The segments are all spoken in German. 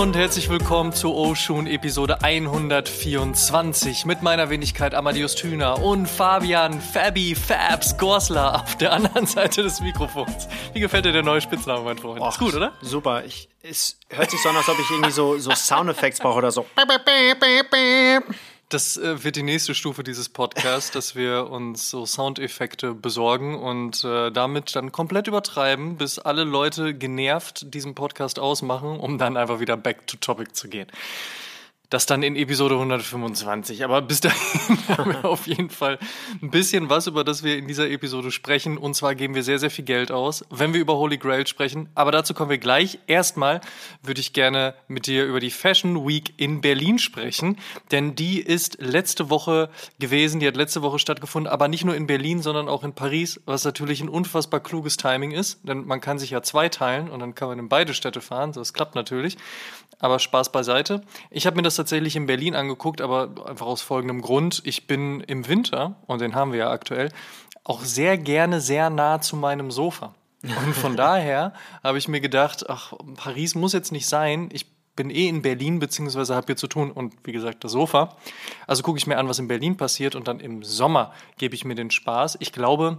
und herzlich willkommen zu Oshun Episode 124 mit meiner Wenigkeit Amadeus Thüner und Fabian Fabi Fabs Gorsler auf der anderen Seite des Mikrofons. Wie gefällt dir der neue Spitzname, mein Freund? Och, Ist gut, oder? Super. Ich, es hört sich so an, als ob ich irgendwie so, so Soundeffekte brauche oder so. Das äh, wird die nächste Stufe dieses Podcasts, dass wir uns so Soundeffekte besorgen und äh, damit dann komplett übertreiben, bis alle Leute genervt diesen Podcast ausmachen, um dann einfach wieder back to topic zu gehen. Das dann in Episode 125. Aber bis dahin haben wir auf jeden Fall ein bisschen was, über das wir in dieser Episode sprechen. Und zwar geben wir sehr, sehr viel Geld aus, wenn wir über Holy Grail sprechen. Aber dazu kommen wir gleich. Erstmal würde ich gerne mit dir über die Fashion Week in Berlin sprechen. Denn die ist letzte Woche gewesen. Die hat letzte Woche stattgefunden. Aber nicht nur in Berlin, sondern auch in Paris. Was natürlich ein unfassbar kluges Timing ist. Denn man kann sich ja zwei teilen und dann kann man in beide Städte fahren. Das klappt natürlich. Aber Spaß beiseite. Ich habe mir das tatsächlich in Berlin angeguckt, aber einfach aus folgendem Grund. Ich bin im Winter, und den haben wir ja aktuell, auch sehr gerne sehr nah zu meinem Sofa. Und von daher habe ich mir gedacht, ach, Paris muss jetzt nicht sein. Ich bin eh in Berlin, beziehungsweise habe hier zu tun und wie gesagt das Sofa. Also gucke ich mir an, was in Berlin passiert und dann im Sommer gebe ich mir den Spaß. Ich glaube,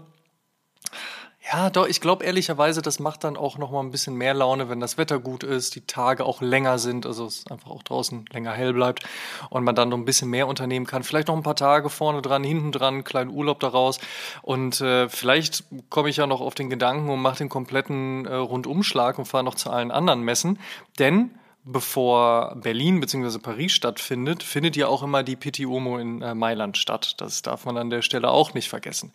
ja, doch, ich glaube ehrlicherweise, das macht dann auch noch mal ein bisschen mehr Laune, wenn das Wetter gut ist, die Tage auch länger sind, also es einfach auch draußen länger hell bleibt und man dann noch ein bisschen mehr unternehmen kann. Vielleicht noch ein paar Tage vorne dran, hinten dran, kleinen Urlaub daraus und äh, vielleicht komme ich ja noch auf den Gedanken und mache den kompletten äh, Rundumschlag und fahre noch zu allen anderen Messen, denn bevor Berlin bzw. Paris stattfindet, findet ja auch immer die Pitti Uomo in äh, Mailand statt. Das darf man an der Stelle auch nicht vergessen.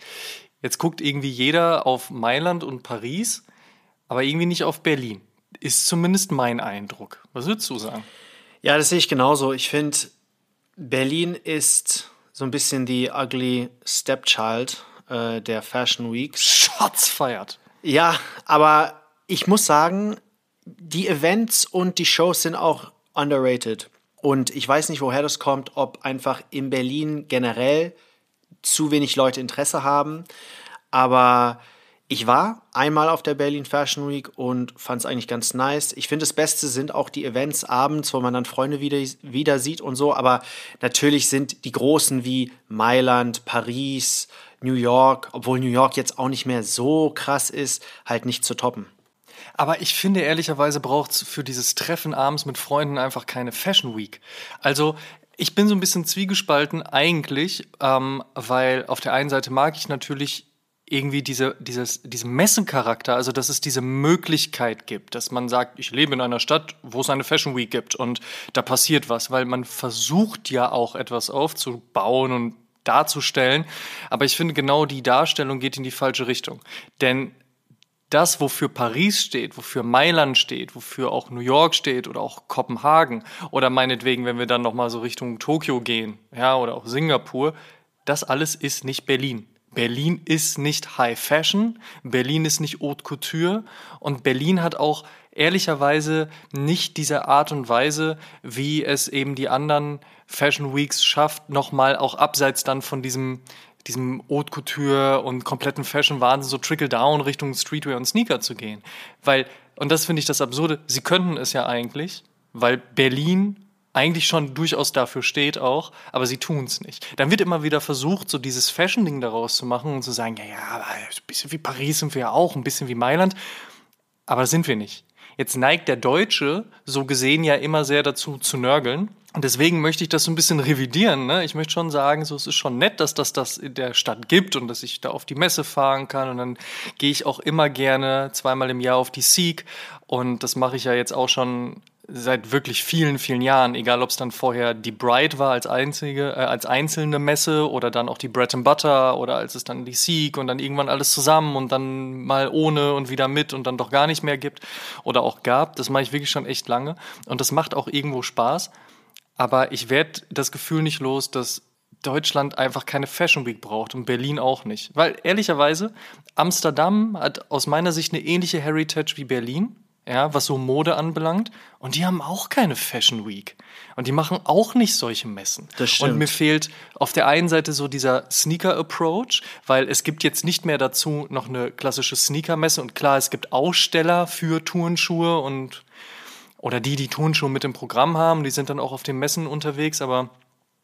Jetzt guckt irgendwie jeder auf Mailand und Paris, aber irgendwie nicht auf Berlin. Ist zumindest mein Eindruck. Was würdest du sagen? Ja, das sehe ich genauso. Ich finde, Berlin ist so ein bisschen die ugly Stepchild äh, der Fashion Weeks. Schatz feiert. Ja, aber ich muss sagen, die Events und die Shows sind auch underrated. Und ich weiß nicht, woher das kommt, ob einfach in Berlin generell zu wenig Leute Interesse haben. Aber ich war einmal auf der Berlin Fashion Week und fand es eigentlich ganz nice. Ich finde, das Beste sind auch die Events abends, wo man dann Freunde wieder, wieder sieht und so. Aber natürlich sind die großen wie Mailand, Paris, New York, obwohl New York jetzt auch nicht mehr so krass ist, halt nicht zu toppen. Aber ich finde ehrlicherweise braucht es für dieses Treffen abends mit Freunden einfach keine Fashion Week. Also ich bin so ein bisschen zwiegespalten eigentlich, ähm, weil auf der einen Seite mag ich natürlich irgendwie diese, dieses, diesen Messencharakter, also dass es diese Möglichkeit gibt, dass man sagt, ich lebe in einer Stadt, wo es eine Fashion Week gibt und da passiert was, weil man versucht ja auch etwas aufzubauen und darzustellen. Aber ich finde, genau die Darstellung geht in die falsche Richtung. Denn das, wofür Paris steht, wofür Mailand steht, wofür auch New York steht oder auch Kopenhagen oder meinetwegen, wenn wir dann noch mal so Richtung Tokio gehen, ja, oder auch Singapur, das alles ist nicht Berlin. Berlin ist nicht High Fashion, Berlin ist nicht Haute Couture und Berlin hat auch ehrlicherweise nicht diese Art und Weise, wie es eben die anderen Fashion Weeks schafft, nochmal auch abseits dann von diesem diesem Haute Couture und kompletten Fashion-Wahnsinn so Trickle-Down Richtung Streetwear und Sneaker zu gehen. Weil, und das finde ich das Absurde, sie könnten es ja eigentlich, weil Berlin eigentlich schon durchaus dafür steht auch, aber sie tun es nicht. Dann wird immer wieder versucht, so dieses Fashion-Ding daraus zu machen und zu sagen, ja, ja, ein bisschen wie Paris sind wir ja auch, ein bisschen wie Mailand, aber das sind wir nicht. Jetzt neigt der Deutsche so gesehen ja immer sehr dazu zu nörgeln. Und deswegen möchte ich das so ein bisschen revidieren. Ne? Ich möchte schon sagen, so, es ist schon nett, dass das das in der Stadt gibt und dass ich da auf die Messe fahren kann. Und dann gehe ich auch immer gerne zweimal im Jahr auf die Seek. Und das mache ich ja jetzt auch schon seit wirklich vielen, vielen Jahren, egal ob es dann vorher die Bright war als einzige, äh, als einzelne Messe oder dann auch die Bread and Butter oder als es dann die Seek und dann irgendwann alles zusammen und dann mal ohne und wieder mit und dann doch gar nicht mehr gibt oder auch gab. Das mache ich wirklich schon echt lange und das macht auch irgendwo Spaß. Aber ich werde das Gefühl nicht los, dass Deutschland einfach keine Fashion Week braucht und Berlin auch nicht. Weil ehrlicherweise, Amsterdam hat aus meiner Sicht eine ähnliche Heritage wie Berlin ja, was so Mode anbelangt. Und die haben auch keine Fashion Week. Und die machen auch nicht solche Messen. Das stimmt. Und mir fehlt auf der einen Seite so dieser Sneaker-Approach, weil es gibt jetzt nicht mehr dazu noch eine klassische Sneaker-Messe. Und klar, es gibt Aussteller für Turnschuhe und oder die, die Turnschuhe mit im Programm haben, die sind dann auch auf den Messen unterwegs, aber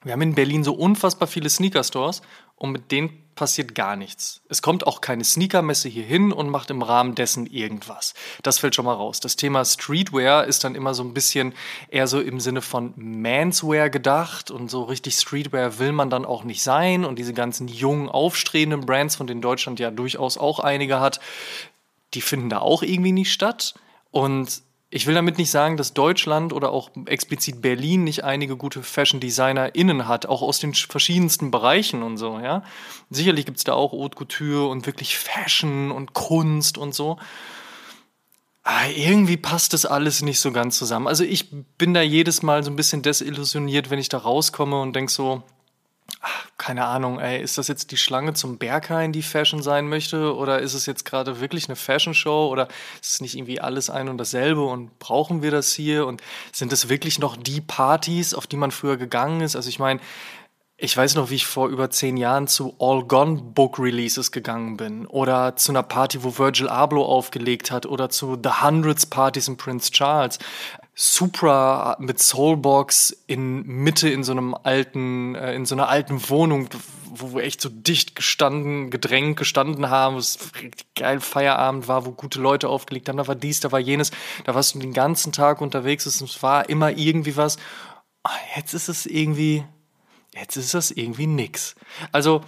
wir haben in Berlin so unfassbar viele Sneaker-Stores und mit denen passiert gar nichts. Es kommt auch keine Sneakermesse hier hin und macht im Rahmen dessen irgendwas. Das fällt schon mal raus. Das Thema Streetwear ist dann immer so ein bisschen eher so im Sinne von Manswear gedacht und so richtig Streetwear will man dann auch nicht sein und diese ganzen jungen, aufstrebenden Brands, von denen Deutschland ja durchaus auch einige hat, die finden da auch irgendwie nicht statt und ich will damit nicht sagen, dass Deutschland oder auch explizit Berlin nicht einige gute Fashion-DesignerInnen hat, auch aus den verschiedensten Bereichen und so, ja. Sicherlich gibt es da auch Haute Couture und wirklich Fashion und Kunst und so. Aber irgendwie passt das alles nicht so ganz zusammen. Also ich bin da jedes Mal so ein bisschen desillusioniert, wenn ich da rauskomme und denke so, keine Ahnung, ey, ist das jetzt die Schlange zum Berghain, die Fashion sein möchte? Oder ist es jetzt gerade wirklich eine Fashion-Show? Oder ist es nicht irgendwie alles ein und dasselbe? Und brauchen wir das hier? Und sind es wirklich noch die Partys, auf die man früher gegangen ist? Also ich meine, ich weiß noch, wie ich vor über zehn Jahren zu All Gone Book Releases gegangen bin oder zu einer Party, wo Virgil Abloh aufgelegt hat oder zu The Hundreds Partys in Prince Charles. Supra mit Soulbox in Mitte in so einem alten, äh, in so einer alten Wohnung, wo wir echt so dicht gestanden, gedrängt gestanden haben, es geil Feierabend war, wo gute Leute aufgelegt haben, da war dies, da war jenes, da warst du den ganzen Tag unterwegs, es war immer irgendwie was. Ah, jetzt ist es irgendwie, jetzt ist das irgendwie nix. Also,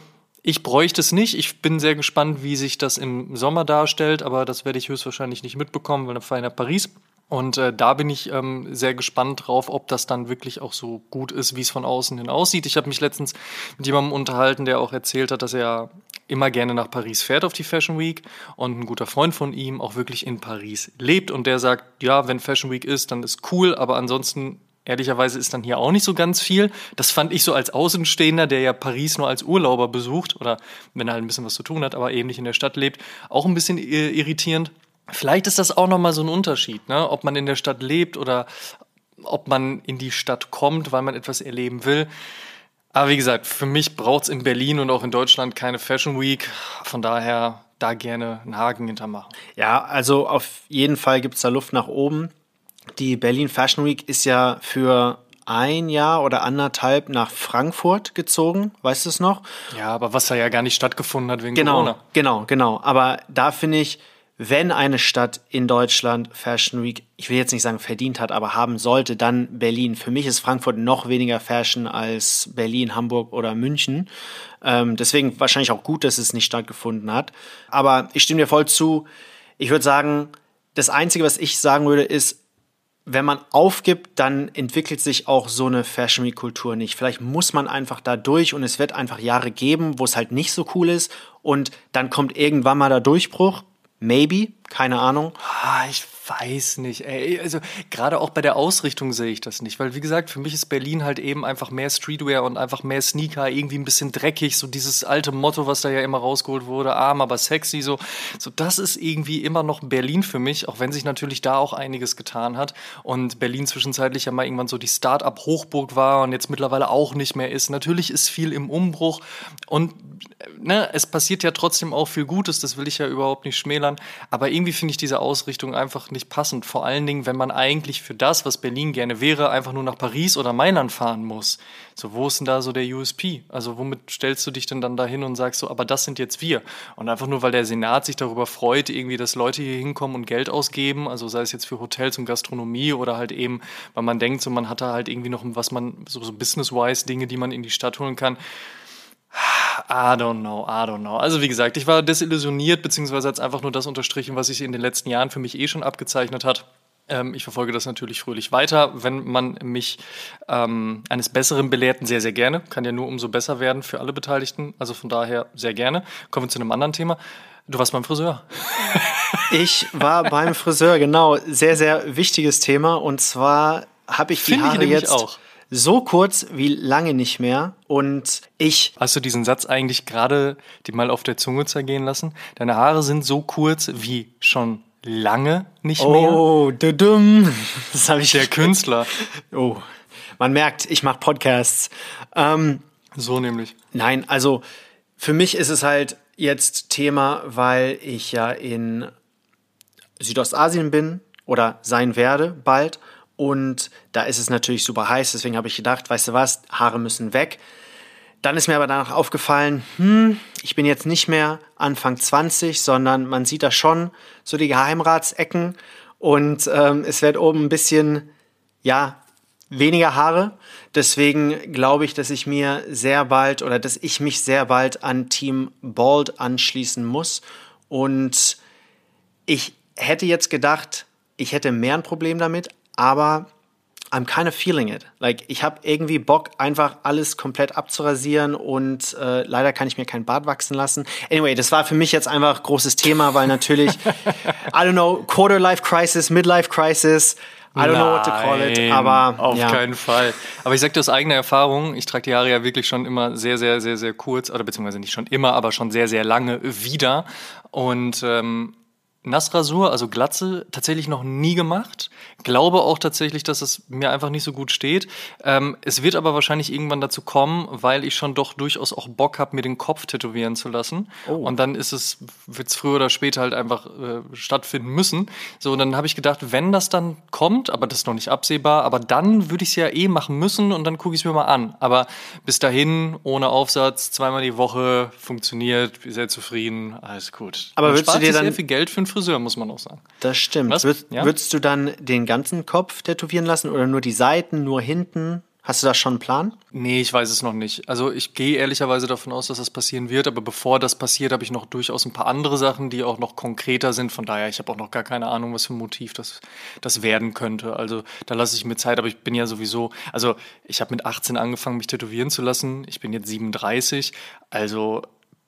ich bräuchte es nicht. Ich bin sehr gespannt, wie sich das im Sommer darstellt, aber das werde ich höchstwahrscheinlich nicht mitbekommen, weil dann fahre ich nach Paris. Und äh, da bin ich ähm, sehr gespannt drauf, ob das dann wirklich auch so gut ist, wie es von außen hin aussieht. Ich habe mich letztens mit jemandem unterhalten, der auch erzählt hat, dass er immer gerne nach Paris fährt auf die Fashion Week und ein guter Freund von ihm auch wirklich in Paris lebt und der sagt, ja, wenn Fashion Week ist, dann ist cool, aber ansonsten ehrlicherweise ist dann hier auch nicht so ganz viel. Das fand ich so als Außenstehender, der ja Paris nur als Urlauber besucht oder wenn er halt ein bisschen was zu tun hat, aber nicht in der Stadt lebt, auch ein bisschen irritierend. Vielleicht ist das auch nochmal so ein Unterschied, ne? ob man in der Stadt lebt oder ob man in die Stadt kommt, weil man etwas erleben will. Aber wie gesagt, für mich braucht es in Berlin und auch in Deutschland keine Fashion Week. Von daher da gerne einen Haken hintermachen. Ja, also auf jeden Fall gibt es da Luft nach oben. Die Berlin Fashion Week ist ja für ein Jahr oder anderthalb nach Frankfurt gezogen, weißt du es noch? Ja, aber was da ja gar nicht stattgefunden hat wegen genau, Corona. Genau, genau. Aber da finde ich, wenn eine Stadt in Deutschland Fashion Week, ich will jetzt nicht sagen verdient hat, aber haben sollte, dann Berlin. Für mich ist Frankfurt noch weniger Fashion als Berlin, Hamburg oder München. Ähm, deswegen wahrscheinlich auch gut, dass es nicht stattgefunden hat. Aber ich stimme dir voll zu. Ich würde sagen, das Einzige, was ich sagen würde, ist, wenn man aufgibt, dann entwickelt sich auch so eine Fashion Week Kultur nicht. Vielleicht muss man einfach da durch und es wird einfach Jahre geben, wo es halt nicht so cool ist und dann kommt irgendwann mal der Durchbruch Maybe, keine Ahnung. Ah, ich weiß nicht, ey. Also gerade auch bei der Ausrichtung sehe ich das nicht, weil wie gesagt, für mich ist Berlin halt eben einfach mehr Streetwear und einfach mehr Sneaker, irgendwie ein bisschen dreckig, so dieses alte Motto, was da ja immer rausgeholt wurde, arm, aber sexy, so. So, das ist irgendwie immer noch Berlin für mich, auch wenn sich natürlich da auch einiges getan hat und Berlin zwischenzeitlich ja mal irgendwann so die Start-up-Hochburg war und jetzt mittlerweile auch nicht mehr ist. Natürlich ist viel im Umbruch und ne, es passiert ja trotzdem auch viel Gutes, das will ich ja überhaupt nicht schmälern, aber irgendwie finde ich diese Ausrichtung einfach nicht passend. Vor allen Dingen, wenn man eigentlich für das, was Berlin gerne wäre, einfach nur nach Paris oder Mailand fahren muss. So, wo ist denn da so der USP? Also, womit stellst du dich denn dann dahin und sagst so, aber das sind jetzt wir? Und einfach nur, weil der Senat sich darüber freut, irgendwie, dass Leute hier hinkommen und Geld ausgeben, also sei es jetzt für Hotels und Gastronomie oder halt eben, weil man denkt, so, man hat da halt irgendwie noch was man, so, so business-wise Dinge, die man in die Stadt holen kann I don't know, I don't know. Also wie gesagt, ich war desillusioniert, beziehungsweise hat es einfach nur das unterstrichen, was sich in den letzten Jahren für mich eh schon abgezeichnet hat. Ähm, ich verfolge das natürlich fröhlich weiter. Wenn man mich ähm, eines Besseren belehrten, sehr, sehr gerne. Kann ja nur umso besser werden für alle Beteiligten. Also von daher sehr gerne. Kommen wir zu einem anderen Thema. Du warst beim Friseur. ich war beim Friseur, genau. Sehr, sehr wichtiges Thema. Und zwar habe ich die Finde Haare ich jetzt auch so kurz wie lange nicht mehr. Und ich. Hast du diesen Satz eigentlich gerade dir mal auf der Zunge zergehen lassen? Deine Haare sind so kurz wie schon lange nicht oh, mehr. Oh, dumm. Das habe ich. Der Künstler. Oh. Man merkt, ich mache Podcasts. Ähm, so nämlich. Nein, also für mich ist es halt jetzt Thema, weil ich ja in Südostasien bin oder sein werde bald Und da ist es natürlich super heiß, deswegen habe ich gedacht, weißt du was, Haare müssen weg. Dann ist mir aber danach aufgefallen, hm, ich bin jetzt nicht mehr Anfang 20, sondern man sieht da schon so die Geheimratsecken und ähm, es wird oben ein bisschen, ja, weniger Haare. Deswegen glaube ich, dass ich mir sehr bald oder dass ich mich sehr bald an Team Bald anschließen muss. Und ich hätte jetzt gedacht, ich hätte mehr ein Problem damit, aber I'm kind of feeling it. Like, ich habe irgendwie Bock, einfach alles komplett abzurasieren und äh, leider kann ich mir kein Bart wachsen lassen. Anyway, das war für mich jetzt einfach großes Thema, weil natürlich, I don't know, Quarter Life Crisis, Midlife Crisis, I don't Nein, know what to call it, aber auf ja. keinen Fall. Aber ich sag dir aus eigener Erfahrung, ich trage die Haare ja wirklich schon immer sehr, sehr, sehr, sehr kurz, oder beziehungsweise nicht schon immer, aber schon sehr, sehr lange wieder. Und ähm, Nassrasur, also Glatze, tatsächlich noch nie gemacht. Glaube auch tatsächlich, dass es mir einfach nicht so gut steht. Ähm, es wird aber wahrscheinlich irgendwann dazu kommen, weil ich schon doch durchaus auch Bock habe, mir den Kopf tätowieren zu lassen. Oh. Und dann ist es, wird es früher oder später halt einfach äh, stattfinden müssen. So, und dann habe ich gedacht, wenn das dann kommt, aber das ist noch nicht absehbar, aber dann würde ich es ja eh machen müssen und dann gucke ich es mir mal an. Aber bis dahin, ohne Aufsatz, zweimal die Woche, funktioniert, sehr zufrieden, alles gut. Aber Man würdest du dir dann sehr viel Geld für einen Friseur, muss man auch sagen. Das stimmt. Würd, ja? Würdest du dann den ganzen Kopf tätowieren lassen oder nur die Seiten, nur hinten? Hast du da schon einen Plan? Nee, ich weiß es noch nicht. Also ich gehe ehrlicherweise davon aus, dass das passieren wird, aber bevor das passiert, habe ich noch durchaus ein paar andere Sachen, die auch noch konkreter sind. Von daher, ich habe auch noch gar keine Ahnung, was für ein Motiv das, das werden könnte. Also da lasse ich mir Zeit, aber ich bin ja sowieso, also ich habe mit 18 angefangen, mich tätowieren zu lassen. Ich bin jetzt 37. Also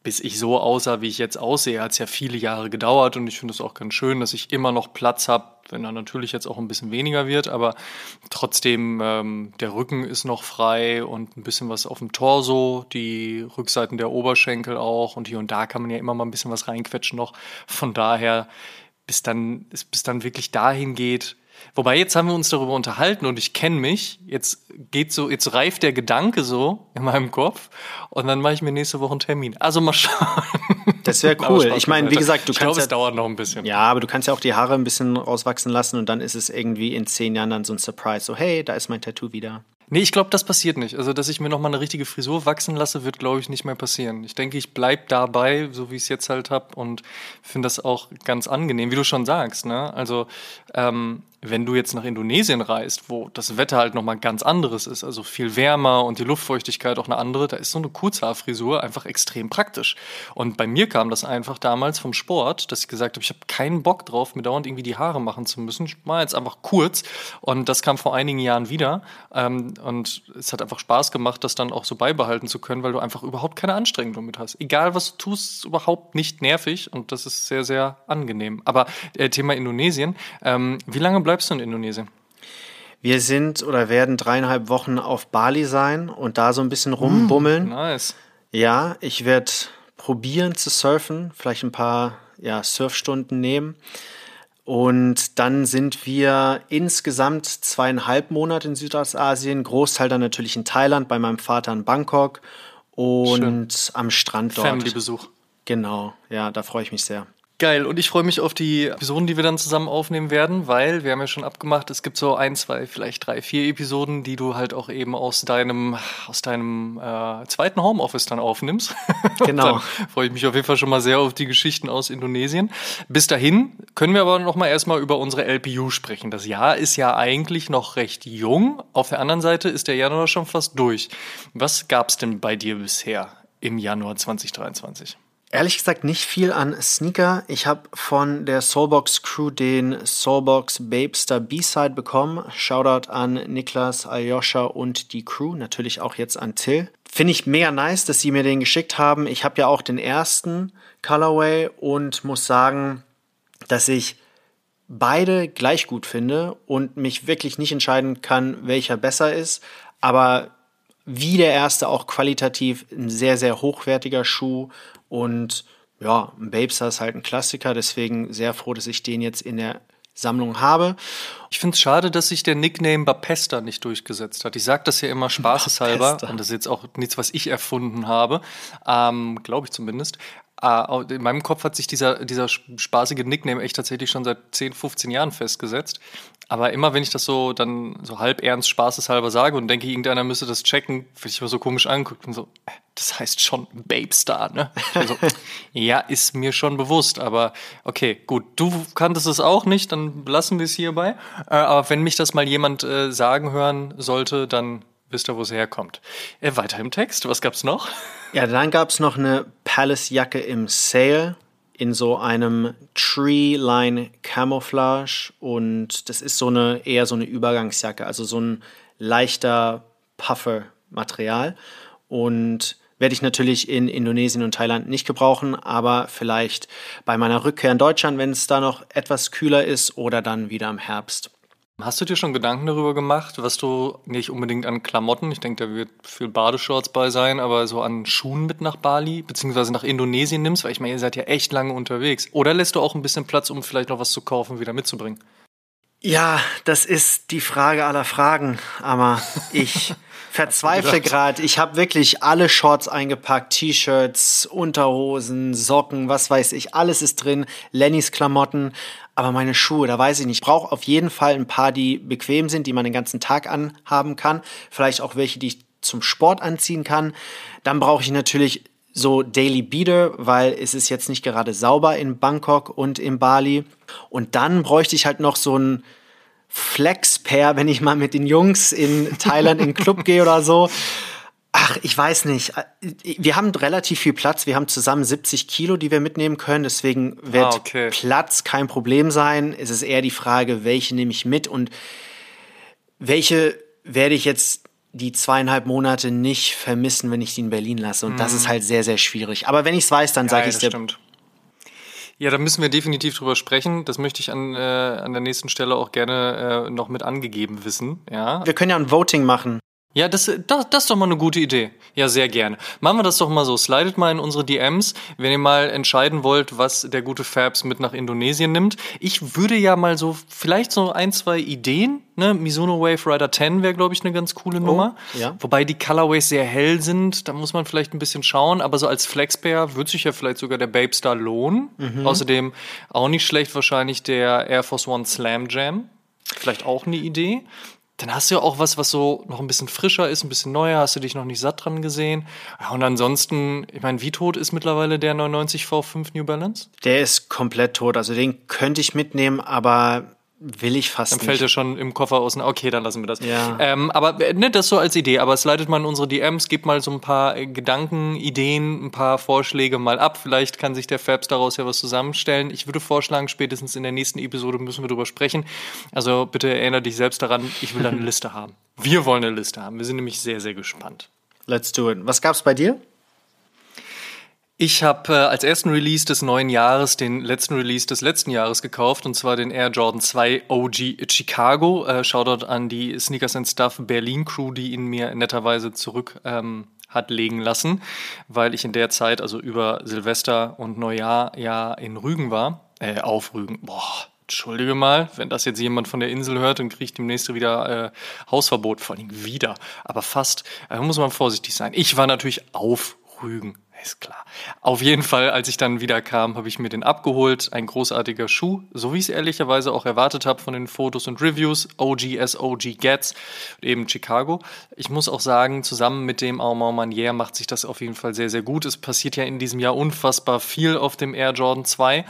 bis ich so aussah, wie ich jetzt aussehe, hat es ja viele Jahre gedauert und ich finde es auch ganz schön, dass ich immer noch Platz habe, wenn er natürlich jetzt auch ein bisschen weniger wird, aber trotzdem ähm, der Rücken ist noch frei und ein bisschen was auf dem Torso, die Rückseiten der Oberschenkel auch und hier und da kann man ja immer mal ein bisschen was reinquetschen noch. Von daher, bis dann, bis dann wirklich dahin geht, Wobei jetzt haben wir uns darüber unterhalten und ich kenne mich. Jetzt geht so, jetzt reift der Gedanke so in meinem Kopf und dann mache ich mir nächste Woche einen Termin. Also mal schauen. Das wäre cool. Ich meine, wie gesagt, du ich kannst. Glaub, ja, es dauert noch ein bisschen. Ja, aber du kannst ja auch die Haare ein bisschen rauswachsen lassen und dann ist es irgendwie in zehn Jahren dann so ein Surprise. So, hey, da ist mein Tattoo wieder. Nee, ich glaube, das passiert nicht. Also, dass ich mir nochmal eine richtige Frisur wachsen lasse, wird, glaube ich, nicht mehr passieren. Ich denke, ich bleib dabei, so wie ich es jetzt halt habe und finde das auch ganz angenehm, wie du schon sagst. Ne? Also, ähm, wenn du jetzt nach Indonesien reist, wo das Wetter halt nochmal ganz anderes ist, also viel wärmer und die Luftfeuchtigkeit auch eine andere, da ist so eine Kurzhaarfrisur einfach extrem praktisch. Und bei mir kam das einfach damals vom Sport, dass ich gesagt habe, ich habe keinen Bock drauf, mir dauernd irgendwie die Haare machen zu müssen. Ich war jetzt einfach kurz und das kam vor einigen Jahren wieder. Ähm, und es hat einfach Spaß gemacht, das dann auch so beibehalten zu können, weil du einfach überhaupt keine Anstrengung damit hast. Egal was du tust, ist überhaupt nicht nervig und das ist sehr, sehr angenehm. Aber äh, Thema Indonesien, ähm, wie lange bleibst du in Indonesien? Wir sind oder werden dreieinhalb Wochen auf Bali sein und da so ein bisschen rumbummeln. Mm, nice. Ja, ich werde probieren zu surfen, vielleicht ein paar ja, Surfstunden nehmen. Und dann sind wir insgesamt zweieinhalb Monate in Südostasien, Großteil dann natürlich in Thailand, bei meinem Vater in Bangkok und Schön. am Strand dort. Family-Besuch. Genau, ja, da freue ich mich sehr. Geil, und ich freue mich auf die Episoden, die wir dann zusammen aufnehmen werden, weil wir haben ja schon abgemacht, es gibt so ein, zwei, vielleicht drei, vier Episoden, die du halt auch eben aus deinem, aus deinem äh, zweiten Homeoffice dann aufnimmst. Genau. dann freue ich mich auf jeden Fall schon mal sehr auf die Geschichten aus Indonesien. Bis dahin können wir aber noch mal erstmal über unsere LPU sprechen. Das Jahr ist ja eigentlich noch recht jung. Auf der anderen Seite ist der Januar schon fast durch. Was gab's denn bei dir bisher im Januar 2023? Ehrlich gesagt nicht viel an Sneaker. Ich habe von der Soulbox Crew den Soulbox Babester B-Side bekommen. Shoutout an Niklas, Aljoscha und die Crew. Natürlich auch jetzt an Till. Finde ich mega nice, dass sie mir den geschickt haben. Ich habe ja auch den ersten Colorway und muss sagen, dass ich beide gleich gut finde und mich wirklich nicht entscheiden kann, welcher besser ist. Aber wie der erste auch qualitativ ein sehr, sehr hochwertiger Schuh und ja, Babestar ist halt ein Klassiker, deswegen sehr froh, dass ich den jetzt in der Sammlung habe. Ich finde es schade, dass sich der Nickname Bapesta nicht durchgesetzt hat. Ich sage das ja immer spaßeshalber und das ist jetzt auch nichts, was ich erfunden habe, ähm, glaube ich zumindest. Ah, in meinem Kopf hat sich dieser, dieser spaßige Nickname echt tatsächlich schon seit 10, 15 Jahren festgesetzt. Aber immer wenn ich das so dann so halb ernst spaßeshalber sage und denke, irgendeiner müsste das checken, werde ich immer so komisch angeguckt und so, äh, das heißt schon Babestar, ne? Also, ja, ist mir schon bewusst, aber okay, gut, du kanntest es auch nicht, dann lassen wir es hierbei. Äh, aber wenn mich das mal jemand äh, sagen hören sollte, dann wisst ihr, wo es herkommt. Äh, weiter im Text, was gab's noch? Ja, dann gab's noch eine Palace-Jacke im Sale in so einem Tree-Line Camouflage und das ist so eine eher so eine Übergangsjacke, also so ein leichter Puffer-Material und werde ich natürlich in Indonesien und Thailand nicht gebrauchen, aber vielleicht bei meiner Rückkehr in Deutschland, wenn es da noch etwas kühler ist oder dann wieder im Herbst. Hast du dir schon Gedanken darüber gemacht, was du nicht unbedingt an Klamotten, ich denke, da wird viel Badeshorts bei sein, aber so an Schuhen mit nach Bali beziehungsweise nach Indonesien nimmst? Weil ich meine, ihr seid ja echt lange unterwegs. Oder lässt du auch ein bisschen Platz, um vielleicht noch was zu kaufen, und wieder mitzubringen? Ja, das ist die Frage aller Fragen, aber ich verzweifle gerade. Ich habe wirklich alle Shorts eingepackt, T-Shirts, Unterhosen, Socken, was weiß ich, alles ist drin, Lennys Klamotten. Aber meine Schuhe, da weiß ich nicht. Ich brauche auf jeden Fall ein paar, die bequem sind, die man den ganzen Tag anhaben kann. Vielleicht auch welche, die ich zum Sport anziehen kann. Dann brauche ich natürlich so Daily Beater, weil es ist jetzt nicht gerade sauber in Bangkok und in Bali. Und dann bräuchte ich halt noch so ein Flex-Pair, wenn ich mal mit den Jungs in Thailand in den Club gehe oder so. Ach, ich weiß nicht. Wir haben relativ viel Platz. Wir haben zusammen 70 Kilo, die wir mitnehmen können. Deswegen wird ah, okay. Platz kein Problem sein. Es ist eher die Frage, welche nehme ich mit und welche werde ich jetzt die zweieinhalb Monate nicht vermissen, wenn ich die in Berlin lasse. Und mm. das ist mhm. halt sehr, sehr schwierig. Aber wenn ich es weiß, dann sage ich es dir. Stimmt. Ja, da müssen wir definitiv drüber sprechen. Das möchte ich an, äh, an der nächsten Stelle auch gerne äh, noch mit angegeben wissen. Ja. Wir können ja ein Voting machen. Ja, das, das, das ist doch mal eine gute Idee. Ja, sehr gerne. Machen wir das doch mal so. Slidet mal in unsere DMs, wenn ihr mal entscheiden wollt, was der gute Fabs mit nach Indonesien nimmt. Ich würde ja mal so, vielleicht so ein, zwei Ideen, ne? Mizuno Wave Rider 10 wäre, glaube ich, eine ganz coole oh, Nummer. Ja. Wobei die Colorways sehr hell sind, da muss man vielleicht ein bisschen schauen. Aber so als Flexpair würde sich ja vielleicht sogar der Babe Star lohnen. Mhm. Außerdem auch nicht schlecht wahrscheinlich der Air Force One Slam Jam. Vielleicht auch eine Idee dann hast du ja auch was, was so noch ein bisschen frischer ist, ein bisschen neuer, hast du dich noch nicht satt dran gesehen. Und ansonsten, ich meine, wie tot ist mittlerweile der 99 V5 New Balance? Der ist komplett tot. Also den könnte ich mitnehmen, aber Will ich fast Dann fällt er schon im Koffer aus. Okay, dann lassen wir das. Ja. Ähm, aber äh, ne, das so als Idee. Aber es leitet mal in unsere DMs, gibt mal so ein paar äh, Gedanken, Ideen, ein paar Vorschläge mal ab. Vielleicht kann sich der Fabs daraus ja was zusammenstellen. Ich würde vorschlagen, spätestens in der nächsten Episode müssen wir drüber sprechen. Also bitte erinnere dich selbst daran, ich will da eine Liste haben. Wir wollen eine Liste haben. Wir sind nämlich sehr, sehr gespannt. Let's do it. Was gab's bei dir? Ich habe äh, als ersten Release des neuen Jahres den letzten Release des letzten Jahres gekauft und zwar den Air Jordan 2 OG Chicago. Äh, Shoutout an die Sneakers and Stuff Berlin Crew, die ihn mir netterweise zurück ähm, hat legen lassen, weil ich in der Zeit, also über Silvester und Neujahr, ja in Rügen war. Äh, auf Rügen. Boah, Entschuldige mal, wenn das jetzt jemand von der Insel hört, dann kriegt demnächst wieder äh, Hausverbot, vor allem wieder, aber fast. Da äh, muss man vorsichtig sein. Ich war natürlich auf Rügen. Ist klar. Auf jeden Fall, als ich dann wieder kam, habe ich mir den abgeholt. Ein großartiger Schuh, so wie ich es ehrlicherweise auch erwartet habe von den Fotos und Reviews. OGS, OG Gets, eben Chicago. Ich muss auch sagen, zusammen mit dem Armand Manier macht sich das auf jeden Fall sehr, sehr gut. Es passiert ja in diesem Jahr unfassbar viel auf dem Air Jordan 2.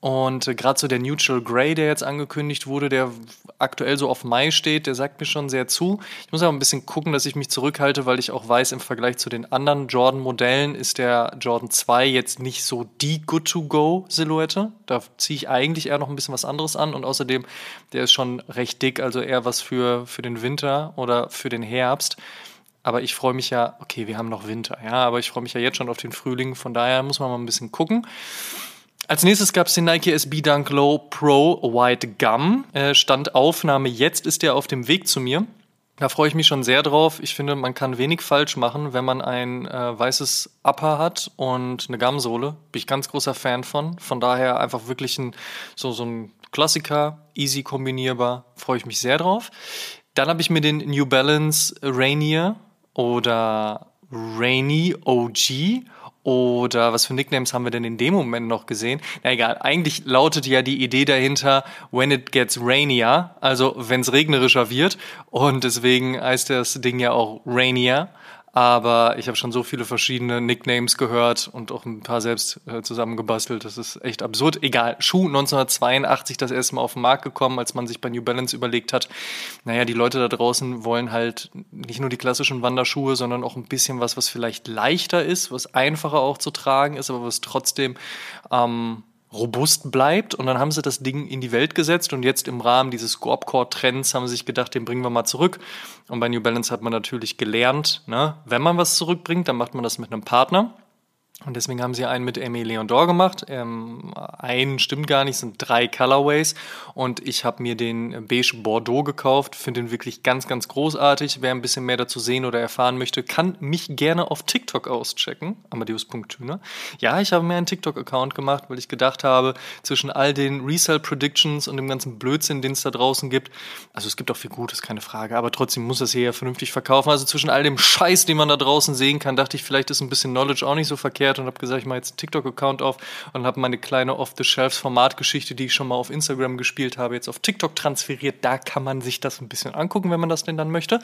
Und äh, gerade so der Neutral Grey, der jetzt angekündigt wurde, der aktuell so auf Mai steht, der sagt mir schon sehr zu. Ich muss aber ein bisschen gucken, dass ich mich zurückhalte, weil ich auch weiß, im Vergleich zu den anderen Jordan-Modellen ist der Jordan 2 jetzt nicht so die Good-to-Go-Silhouette. Da ziehe ich eigentlich eher noch ein bisschen was anderes an und außerdem, der ist schon recht dick, also eher was für, für den Winter oder für den Herbst. Aber ich freue mich ja, okay, wir haben noch Winter, ja, aber ich freue mich ja jetzt schon auf den Frühling, von daher muss man mal ein bisschen gucken. Als nächstes gab es den Nike SB Dunk Low Pro White Gum. Äh, Stand Aufnahme jetzt ist der auf dem Weg zu mir. Da freue ich mich schon sehr drauf. Ich finde, man kann wenig falsch machen, wenn man ein äh, weißes Upper hat und eine Gumsohle. Bin ich ganz großer Fan von. Von daher einfach wirklich ein, so, so ein Klassiker, easy kombinierbar. Freue ich mich sehr drauf. Dann habe ich mir den New Balance Rainier oder Rainy OG Oder was für Nicknames haben wir denn in dem Moment noch gesehen? Na egal, eigentlich lautet ja die Idee dahinter, when it gets rainier, also wenn es regnerischer wird. Und deswegen heißt das Ding ja auch Rainier aber ich habe schon so viele verschiedene Nicknames gehört und auch ein paar selbst äh, zusammengebastelt. Das ist echt absurd. Egal, Schuh 1982 das erste Mal auf den Markt gekommen, als man sich bei New Balance überlegt hat, naja, die Leute da draußen wollen halt nicht nur die klassischen Wanderschuhe, sondern auch ein bisschen was, was vielleicht leichter ist, was einfacher auch zu tragen ist, aber was trotzdem ähm, robust bleibt. Und dann haben sie das Ding in die Welt gesetzt und jetzt im Rahmen dieses Scorpcore-Trends haben sie sich gedacht, den bringen wir mal zurück. Und bei New Balance hat man natürlich gelernt, ne, wenn man was zurückbringt, dann macht man das mit einem Partner. Und deswegen haben sie einen mit Aimé Leon Dor gemacht. Ähm, einen stimmt gar nicht, sind drei Colorways. Und ich habe mir den Beige Bordeaux gekauft. Finde den wirklich ganz, ganz großartig. Wer ein bisschen mehr dazu sehen oder erfahren möchte, kann mich gerne auf TikTok auschecken. Amadeus.tüner. Ja, ich habe mir einen TikTok-Account gemacht, weil ich gedacht habe, zwischen all den Resale-Predictions und dem ganzen Blödsinn, den es da draußen gibt, also es gibt auch viel Gutes, keine Frage, aber trotzdem muss das hier ja vernünftig verkaufen. Also zwischen all dem Scheiß, den man da draußen sehen kann, dachte ich, vielleicht ist ein bisschen Knowledge auch nicht so verkehrt gefeiert und habe gesagt, ich mache jetzt einen TikTok-Account auf und habe meine kleine Off-the-Shelves-Formatgeschichte, die ich schon mal auf Instagram gespielt habe, jetzt auf TikTok transferiert. Da kann man sich das ein bisschen angucken, wenn man das denn dann möchte.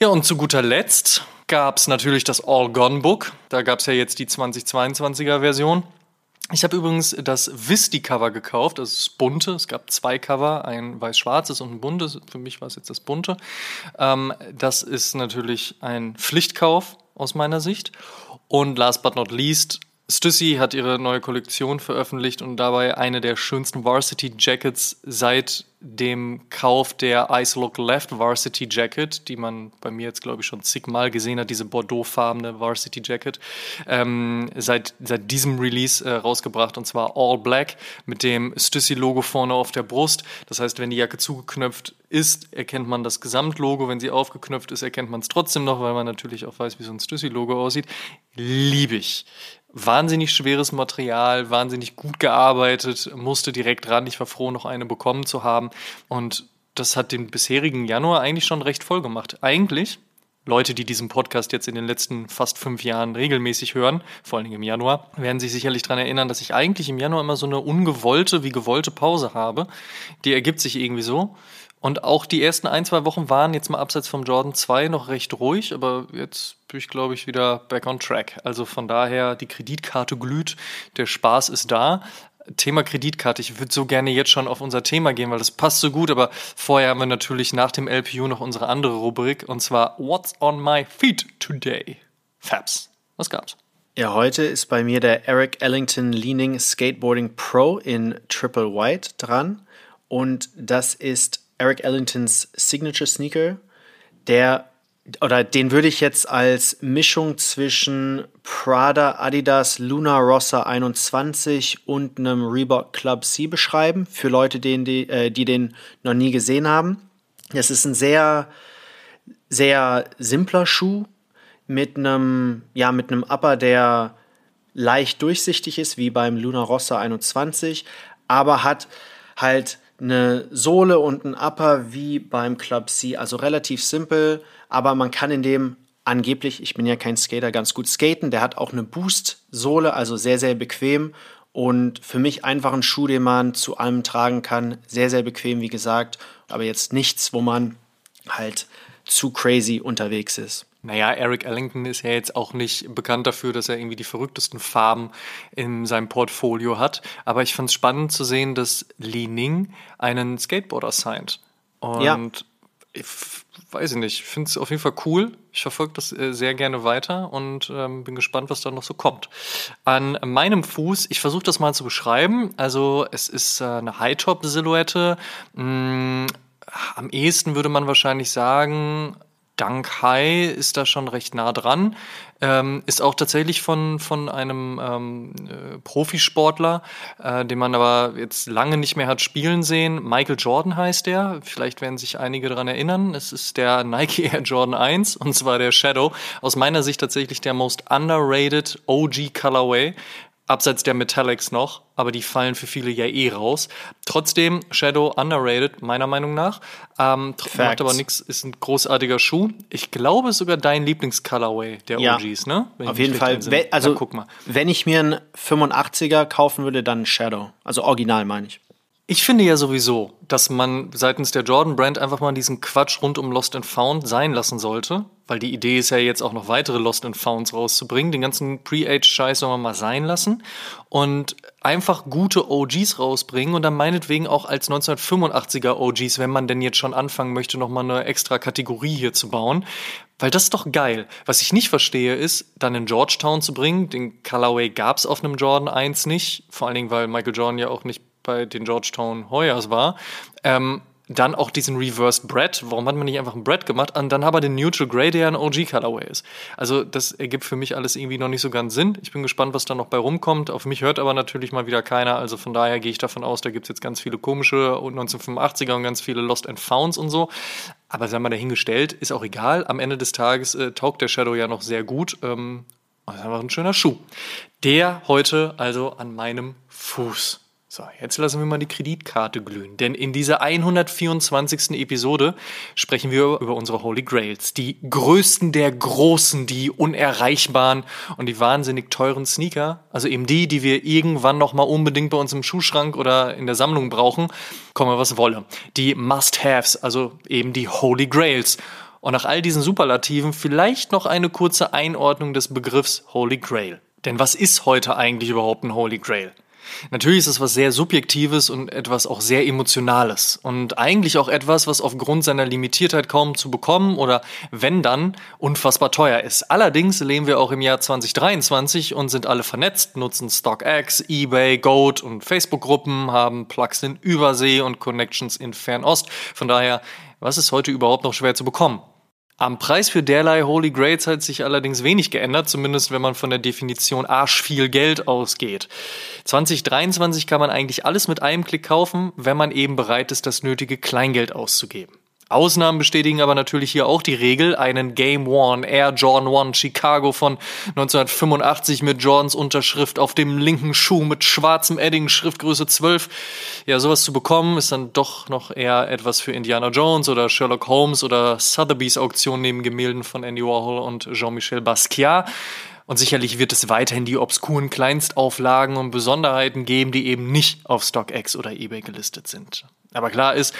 Ja, und zu guter Letzt gab es natürlich das All Gone Book. Da gab es ja jetzt die 2022er Version. Ich habe übrigens das Visti-Cover gekauft, das ist bunte. Es gab zwei Cover, ein weiß-schwarzes und ein buntes. Für mich war es jetzt das bunte. Ähm, das ist natürlich ein Pflichtkauf aus meiner Sicht. Und last but not least, Stussy hat ihre neue Kollektion veröffentlicht und dabei eine der schönsten Varsity Jackets seit dem Kauf der Ice Look Left Varsity Jacket, die man bei mir jetzt glaube ich schon zigmal gesehen hat, diese Bordeaux-farbene Varsity Jacket, ähm, seit, seit diesem Release äh, rausgebracht und zwar All Black mit dem Stussy-Logo vorne auf der Brust. Das heißt, wenn die Jacke zugeknöpft ist, erkennt man das Gesamtlogo. Wenn sie aufgeknöpft ist, erkennt man es trotzdem noch, weil man natürlich auch weiß, wie so ein Stussy-Logo aussieht. Liebe ich wahnsinnig schweres Material, wahnsinnig gut gearbeitet, musste direkt ran. Ich war froh, noch eine bekommen zu haben. Und das hat den bisherigen Januar eigentlich schon recht voll gemacht. Eigentlich, Leute, die diesen Podcast jetzt in den letzten fast fünf Jahren regelmäßig hören, vor allen Dingen im Januar, werden sich sicherlich daran erinnern, dass ich eigentlich im Januar immer so eine ungewollte wie gewollte Pause habe. Die ergibt sich irgendwie so. Und auch die ersten ein, zwei Wochen waren jetzt mal abseits vom Jordan 2 noch recht ruhig, aber jetzt bin ich, glaube ich, wieder back on track. Also von daher, die Kreditkarte glüht, der Spaß ist da. Thema Kreditkarte. Ich würde so gerne jetzt schon auf unser Thema gehen, weil das passt so gut, aber vorher haben wir natürlich nach dem LPU noch unsere andere Rubrik und zwar What's on my feet today? Fabs. Was gab's? Ja, heute ist bei mir der Eric Ellington Leaning Skateboarding Pro in Triple White dran und das ist Eric Ellingtons Signature Sneaker, der oder den würde ich jetzt als Mischung zwischen Prada, Adidas, Luna Rossa 21 und einem Reebok Club C beschreiben, für Leute, die, äh, die den noch nie gesehen haben. Es ist ein sehr, sehr simpler Schuh mit einem, ja, mit einem Upper, der leicht durchsichtig ist, wie beim Luna Rossa 21, aber hat halt eine Sohle und ein Upper wie beim Club C. Also relativ simpel, aber man kann in dem angeblich, ich bin ja kein Skater, ganz gut skaten. Der hat auch eine Boost-Sohle, also sehr, sehr bequem. Und für mich einfach ein Schuh, den man zu allem tragen kann. Sehr, sehr bequem, wie gesagt. Aber jetzt nichts, wo man halt zu crazy unterwegs ist. Naja, Eric Ellington ist ja jetzt auch nicht bekannt dafür, dass er irgendwie die verrücktesten Farben in seinem Portfolio hat. Aber ich fand es spannend zu sehen, dass Li Ning einen Skateboarder signed. Und ja. ich weiß ich nicht, ich finde es auf jeden Fall cool. Ich verfolge das äh, sehr gerne weiter und ähm, bin gespannt, was da noch so kommt. An meinem Fuß, ich versuche das mal zu beschreiben. Also es ist äh, eine High-Top-Silhouette. Mm, am ehesten würde man wahrscheinlich sagen, Dank Hai ist da schon recht nah dran. Ähm, ist auch tatsächlich von, von einem ähm, äh, Profisportler, äh, den man aber jetzt lange nicht mehr hat spielen sehen. Michael Jordan heißt der. Vielleicht werden sich einige daran erinnern. Es ist der Nike Air Jordan 1 und zwar der Shadow. Aus meiner Sicht tatsächlich der most underrated OG Colorway abseits der Metallics noch, aber die fallen für viele ja eh raus. Trotzdem, Shadow underrated, meiner Meinung nach. Ähm, macht aber nichts, ist ein großartiger Schuh. Ich glaube, sogar dein Lieblingscolorway der Ja. OGs, ne? Wenn Auf jeden Fall. recht entsinne. We- Also, Na, guck mal. wenn ich mir einen 85er kaufen würde, dann Shadow. Also original meine ich. Ich finde ja sowieso, dass man seitens der Jordan Brand einfach mal diesen Quatsch rund um Lost and Found sein lassen sollte, weil die Idee ist ja jetzt auch noch weitere Lost and Founds rauszubringen. Den ganzen Pre-Age-Scheiß soll man mal sein lassen und einfach gute OGs rausbringen und dann meinetwegen auch als 1985er OGs, wenn man denn jetzt schon anfangen möchte, nochmal eine extra Kategorie hier zu bauen. Weil das ist doch geil. Was ich nicht verstehe, ist, dann in Georgetown zu bringen. Den Colorway gab's auf einem Jordan 1 nicht. Vor allen Dingen, weil Michael Jordan ja auch nicht bei den Georgetown Hoyas war. Ähm, dann auch diesen Reversed Bread. Warum hat man nicht einfach einen Bread gemacht? Und dann aber den Neutral Grey, der ein OG Colorway ist. Also das ergibt für mich alles irgendwie noch nicht so ganz Sinn. Ich bin gespannt, was da noch bei rumkommt. Auf mich hört aber natürlich mal wieder keiner. Also von daher gehe ich davon aus, da gibt's jetzt ganz viele komische 1985er und ganz viele Lost and Founds und so. Aber sei mal dahingestellt, ist auch egal. Am Ende des Tages äh, taugt der Shadow ja noch sehr gut. Ähm, das ist einfach ein schöner Schuh. Der heute also an meinem Fuß. So, jetzt lassen wir mal die Kreditkarte glühen, denn in dieser 124. Episode sprechen wir über unsere Holy Grails, die größten der großen, die unerreichbaren und die wahnsinnig teuren Sneaker, also eben die, die wir irgendwann noch mal unbedingt bei uns im Schuhschrank oder in der Sammlung brauchen, komme was wolle. Die Must-Haves, also eben die Holy Grails. Und nach all diesen Superlativen vielleicht noch eine kurze Einordnung des Begriffs Holy Grail. Denn was ist heute eigentlich überhaupt ein Holy Grail? Natürlich ist es was sehr Subjektives und etwas auch sehr Emotionales. Und eigentlich auch etwas, was aufgrund seiner Limitiertheit kaum zu bekommen oder wenn dann unfassbar teuer ist. Allerdings leben wir auch im Jahr 2023 und sind alle vernetzt, nutzen StockX, eBay, Goat und Facebook-Gruppen, haben Plugs in Übersee und Connections in Fernost. Von daher, was ist heute überhaupt noch schwer zu bekommen? Am Preis für derlei Holy Grails hat sich allerdings wenig geändert, zumindest wenn man von der Definition arsch viel Geld ausgeht. 2023 kann man eigentlich alles mit einem Klick kaufen, wenn man eben bereit ist, das nötige Kleingeld auszugeben. Ausnahmen bestätigen aber natürlich hier auch die Regel, einen Game One Air Jordan One Chicago von 1985 mit Jordans Unterschrift auf dem linken Schuh mit schwarzem Edding, Schriftgröße 12. Ja, sowas zu bekommen ist dann doch noch eher etwas für Indiana Jones oder Sherlock Holmes oder Sotheby's Auktion neben Gemälden von Andy Warhol und Jean-Michel Basquiat. Und sicherlich wird es weiterhin die obskuren Kleinstauflagen und Besonderheiten geben, die eben nicht auf StockX oder eBay gelistet sind. Aber klar ist,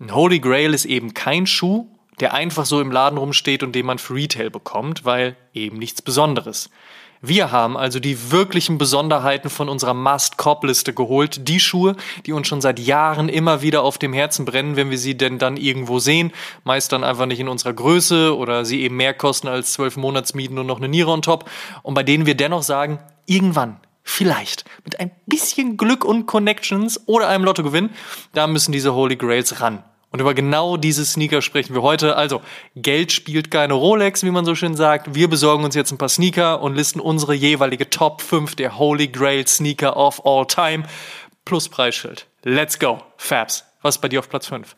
ein Holy Grail ist eben kein Schuh, der einfach so im Laden rumsteht und den man für Retail bekommt, weil eben nichts Besonderes. Wir haben also die wirklichen Besonderheiten von unserer Must-Cop-Liste geholt. Die Schuhe, die uns schon seit Jahren immer wieder auf dem Herzen brennen, wenn wir sie denn dann irgendwo sehen. Meist dann einfach nicht in unserer Größe oder sie eben mehr kosten als zwölf Monatsmieten und noch eine Niere on top. Und bei denen wir dennoch sagen, irgendwann, vielleicht, mit ein bisschen Glück und Connections oder einem Lottogewinn, da müssen diese Holy Grails ran. Und über genau diese Sneaker sprechen wir heute. Also, Geld spielt keine Rolex, wie man so schön sagt. Wir besorgen uns jetzt ein paar Sneaker und listen unsere jeweilige Top 5 der Holy Grail Sneaker of all time plus Preisschild. Let's go. Fabs, was ist bei dir auf Platz 5?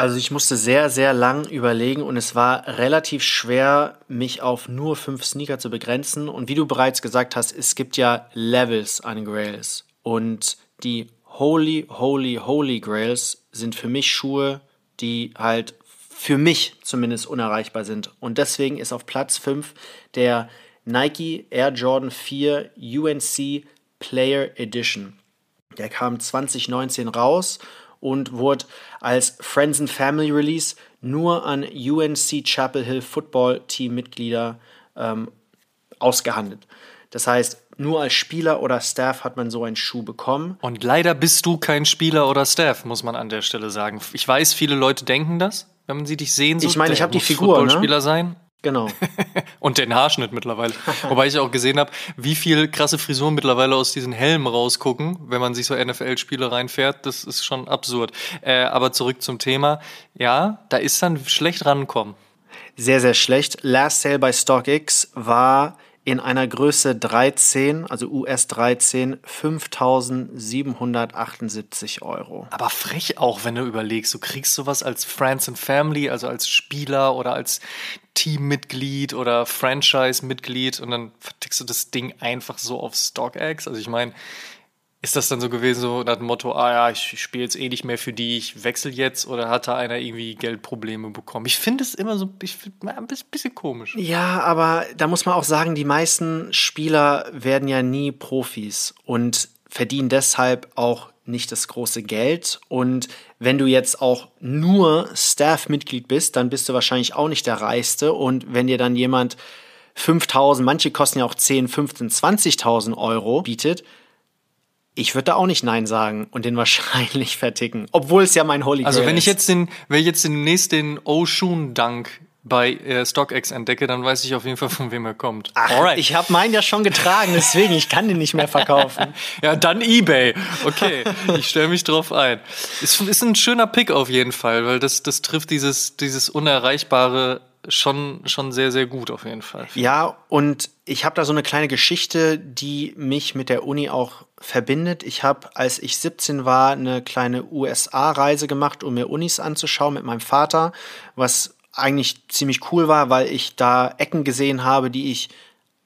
Also ich musste sehr, sehr lang überlegen und es war relativ schwer, mich auf nur fünf Sneaker zu begrenzen. Und wie du bereits gesagt hast, es gibt ja Levels an Grails. Und die Holy, Holy, Holy Grails sind für mich Schuhe, die halt für mich zumindest unerreichbar sind. Und deswegen ist auf Platz 5 der Nike Air Jordan 4 UNC Player Edition. Der kam 2019 raus und wurde als Friends and Family Release nur an UNC Chapel Hill Football Team Mitglieder ähm, ausgehandelt. Das heißt, nur als Spieler oder Staff hat man so einen Schuh bekommen. Und leider bist du kein Spieler oder Staff, muss man an der Stelle sagen. Ich weiß, viele Leute denken das, wenn man sie dich sehen so. Ich meine, ich habe die Figur, ne? Footballspieler sein. Genau. Und den Haarschnitt mittlerweile. Wobei ich auch gesehen habe, wie viel krasse Frisuren mittlerweile aus diesen Helmen rausgucken, wenn man sich so NFL-Spiele reinfährt. Das ist schon absurd. Äh, aber zurück zum Thema. Ja, da ist dann schlecht rankommen. Sehr, sehr schlecht. Last Sale bei StockX war in einer Größe 13, also US 13, 5.778 Euro. Aber frech auch, wenn du überlegst, du kriegst sowas als Friends and Family, also als Spieler oder als Teammitglied oder Franchise-Mitglied und dann vertickst du das Ding einfach so auf StockX. Also ich meine, ist das dann so gewesen, so nach dem Motto, ah ja, ich spiele jetzt eh nicht mehr für die, ich wechsle jetzt oder hat da einer irgendwie Geldprobleme bekommen? Ich finde es immer so ich ein bisschen komisch. Ja, aber da muss man auch sagen, die meisten Spieler werden ja nie Profis und verdienen deshalb auch nicht das große Geld. Und wenn du jetzt auch nur Staff-Mitglied bist, dann bist du wahrscheinlich auch nicht der Reichste. Und wenn dir dann jemand 5000, manche kosten ja auch 10, 15, 20.000 Euro bietet, ich würde da auch nicht Nein sagen und den wahrscheinlich verticken. Obwohl es ja mein Holy Also Grail wenn ich ist. jetzt den, wenn ich jetzt demnächst den Oshun Dunk bei äh, StockX entdecke, dann weiß ich auf jeden Fall, von wem er kommt. Ach, ich habe meinen ja schon getragen, deswegen ich kann den nicht mehr verkaufen. Ja, dann eBay. Okay, ich stelle mich drauf ein. Ist, ist ein schöner Pick auf jeden Fall, weil das, das trifft dieses, dieses Unerreichbare schon, schon sehr, sehr gut auf jeden Fall. Ja, und ich habe da so eine kleine Geschichte, die mich mit der Uni auch verbindet. Ich habe, als ich 17 war, eine kleine USA-Reise gemacht, um mir Unis anzuschauen mit meinem Vater, was eigentlich ziemlich cool war, weil ich da Ecken gesehen habe, die ich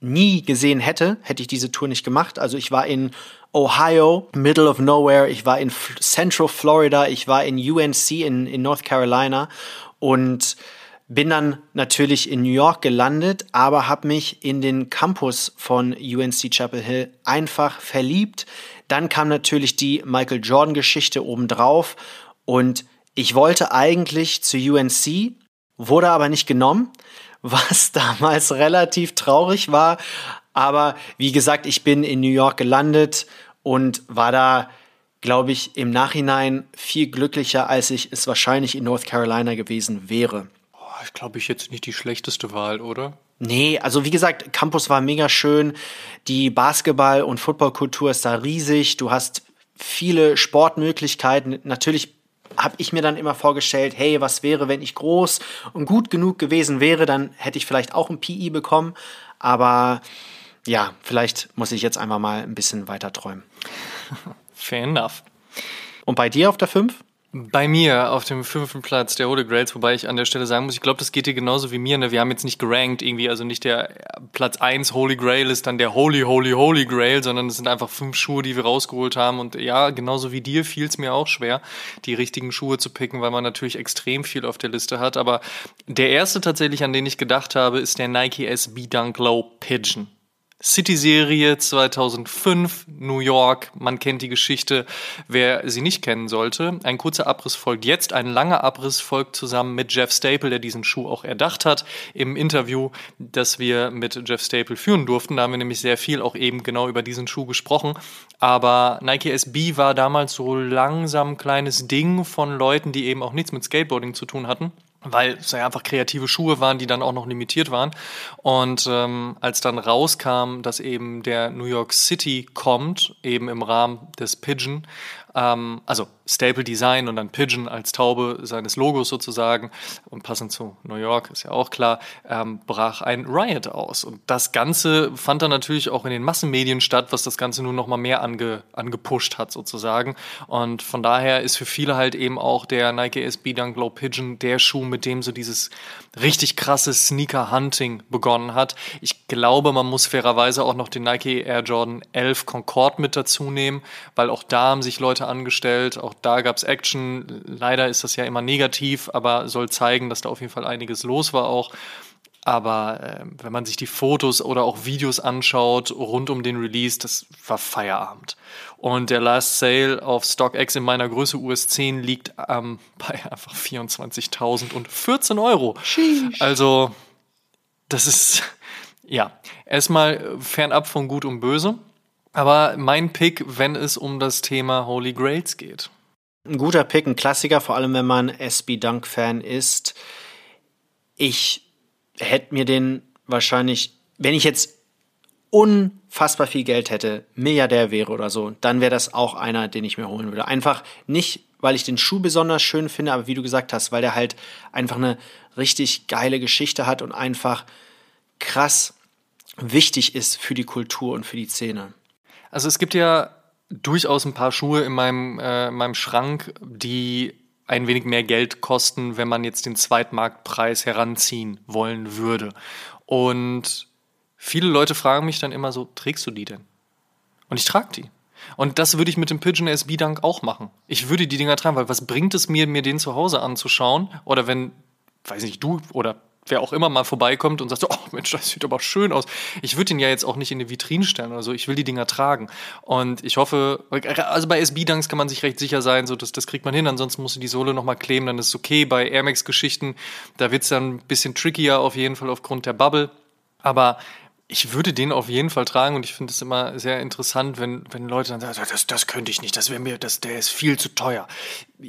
nie gesehen hätte, hätte ich diese Tour nicht gemacht. Also ich war in Ohio, middle of nowhere, ich war in Central Florida, ich war in UNC in, in North Carolina und bin dann natürlich in New York gelandet, aber habe mich in den Campus von UNC Chapel Hill einfach verliebt. Dann kam natürlich die Michael Jordan-Geschichte obendrauf und ich wollte eigentlich zu UNC, wurde aber nicht genommen, was damals relativ traurig war. Aber wie gesagt, ich bin in New York gelandet und war da, glaube ich, im Nachhinein viel glücklicher, als ich es wahrscheinlich in North Carolina gewesen wäre. Boah, ich glaube, ich jetzt nicht die schlechteste Wahl, oder? Nee, also wie gesagt, Campus war mega schön. Die Basketball- und Footballkultur ist da riesig. Du hast viele Sportmöglichkeiten. Natürlich habe ich mir dann immer vorgestellt, hey, was wäre, wenn ich groß und gut genug gewesen wäre, dann hätte ich vielleicht auch ein PI bekommen. Aber ja, vielleicht muss ich jetzt einfach mal ein bisschen weiter träumen. Fair enough. Und bei dir auf der 5? Bei mir auf dem fünften Platz der Holy Grails, wobei ich an der Stelle sagen muss, ich glaube, das geht dir genauso wie mir. Ne? Wir haben jetzt nicht gerankt irgendwie, also nicht der Platz 1 Holy Grail ist dann der Holy, Holy, Holy Grail, sondern es sind einfach fünf Schuhe, die wir rausgeholt haben. Und ja, genauso wie dir fiel es mir auch schwer, die richtigen Schuhe zu picken, weil man natürlich extrem viel auf der Liste hat. Aber der erste tatsächlich, an den ich gedacht habe, ist der Nike SB Dunk Low Pigeon. City-Serie 2005, New York. Man kennt die Geschichte, wer sie nicht kennen sollte. Ein kurzer Abriss folgt jetzt. Ein langer Abriss folgt zusammen mit Jeff Staple, der diesen Schuh auch erdacht hat. Im Interview, das wir mit Jeff Staple führen durften, da haben wir nämlich sehr viel auch eben genau über diesen Schuh gesprochen. Aber Nike SB war damals so langsam ein kleines Ding von Leuten, die eben auch nichts mit Skateboarding zu tun hatten weil es ja einfach kreative Schuhe waren, die dann auch noch limitiert waren. Und ähm, als dann rauskam, dass eben der New York City kommt, eben im Rahmen des Pigeon, ähm, also Staple Design und dann Pigeon als Taube seines Logos sozusagen und passend zu New York ist ja auch klar, ähm, brach ein Riot aus. Und das Ganze fand dann natürlich auch in den Massenmedien statt, was das Ganze nur noch mal mehr ange, angepusht hat sozusagen. Und von daher ist für viele halt eben auch der Nike SB Dunk Low Pigeon der Schuh, mit dem so dieses richtig krasse Sneaker-Hunting begonnen hat. Ich glaube, man muss fairerweise auch noch den Nike Air Jordan 11 Concorde mit dazu nehmen, weil auch da haben sich Leute angestellt, auch da gab es Action. Leider ist das ja immer negativ, aber soll zeigen, dass da auf jeden Fall einiges los war auch. Aber äh, wenn man sich die Fotos oder auch Videos anschaut rund um den Release, das war Feierabend. Und der Last Sale auf StockX in meiner Größe US 10 liegt ähm, bei einfach 24.014 Euro. Sheesh. Also, das ist, ja, erstmal fernab von Gut und Böse. Aber mein Pick, wenn es um das Thema Holy Grails geht. Ein guter Pick, ein Klassiker, vor allem wenn man SB Dunk Fan ist. Ich hätte mir den wahrscheinlich, wenn ich jetzt unfassbar viel Geld hätte, Milliardär wäre oder so, dann wäre das auch einer, den ich mir holen würde. Einfach nicht, weil ich den Schuh besonders schön finde, aber wie du gesagt hast, weil der halt einfach eine richtig geile Geschichte hat und einfach krass wichtig ist für die Kultur und für die Szene. Also es gibt ja durchaus ein paar Schuhe in meinem, äh, in meinem Schrank, die ein wenig mehr Geld kosten, wenn man jetzt den Zweitmarktpreis heranziehen wollen würde. Und viele Leute fragen mich dann immer so, trägst du die denn? Und ich trage die. Und das würde ich mit dem Pigeon SB Dunk auch machen. Ich würde die Dinger tragen, weil was bringt es mir, mir den zu Hause anzuschauen? Oder wenn, weiß nicht, du oder wer auch immer mal vorbeikommt und sagt so, oh Mensch, das sieht aber schön aus. Ich würde ihn ja jetzt auch nicht in eine Vitrine stellen oder so. Ich will die Dinger tragen. Und ich hoffe, also bei SB-Dunks kann man sich recht sicher sein, so dass das kriegt man hin. Ansonsten musst du die Sohle nochmal kleben, dann ist es okay. Bei Air Max-Geschichten, da wird es dann ein bisschen trickier auf jeden Fall aufgrund der Bubble. Aber ich würde den auf jeden Fall tragen und ich finde es immer sehr interessant, wenn, wenn Leute dann sagen, das, das könnte ich nicht, das wäre mir, das, der ist viel zu teuer.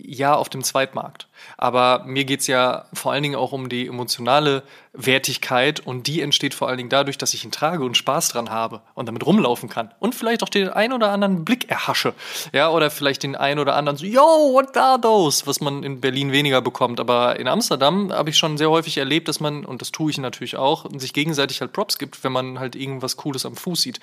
Ja, auf dem Zweitmarkt. Aber mir geht's ja vor allen Dingen auch um die emotionale Wertigkeit und die entsteht vor allen Dingen dadurch, dass ich ihn trage und Spaß dran habe und damit rumlaufen kann und vielleicht auch den ein oder anderen Blick erhasche. Ja, oder vielleicht den ein oder anderen so, yo, what are those? Was man in Berlin weniger bekommt. Aber in Amsterdam habe ich schon sehr häufig erlebt, dass man, und das tue ich natürlich auch, sich gegenseitig halt Props gibt, wenn man halt irgendwas Cooles am Fuß sieht.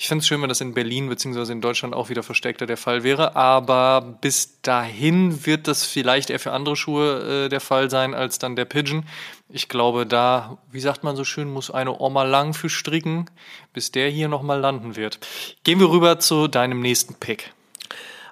Ich fände es schön, wenn das in Berlin bzw. in Deutschland auch wieder verstärkter der Fall wäre. Aber bis dahin wird das vielleicht eher für andere Schuhe äh, der Fall sein als dann der Pigeon. Ich glaube, da, wie sagt man so schön, muss eine Oma lang für stricken, bis der hier nochmal landen wird. Gehen wir rüber zu deinem nächsten Pick.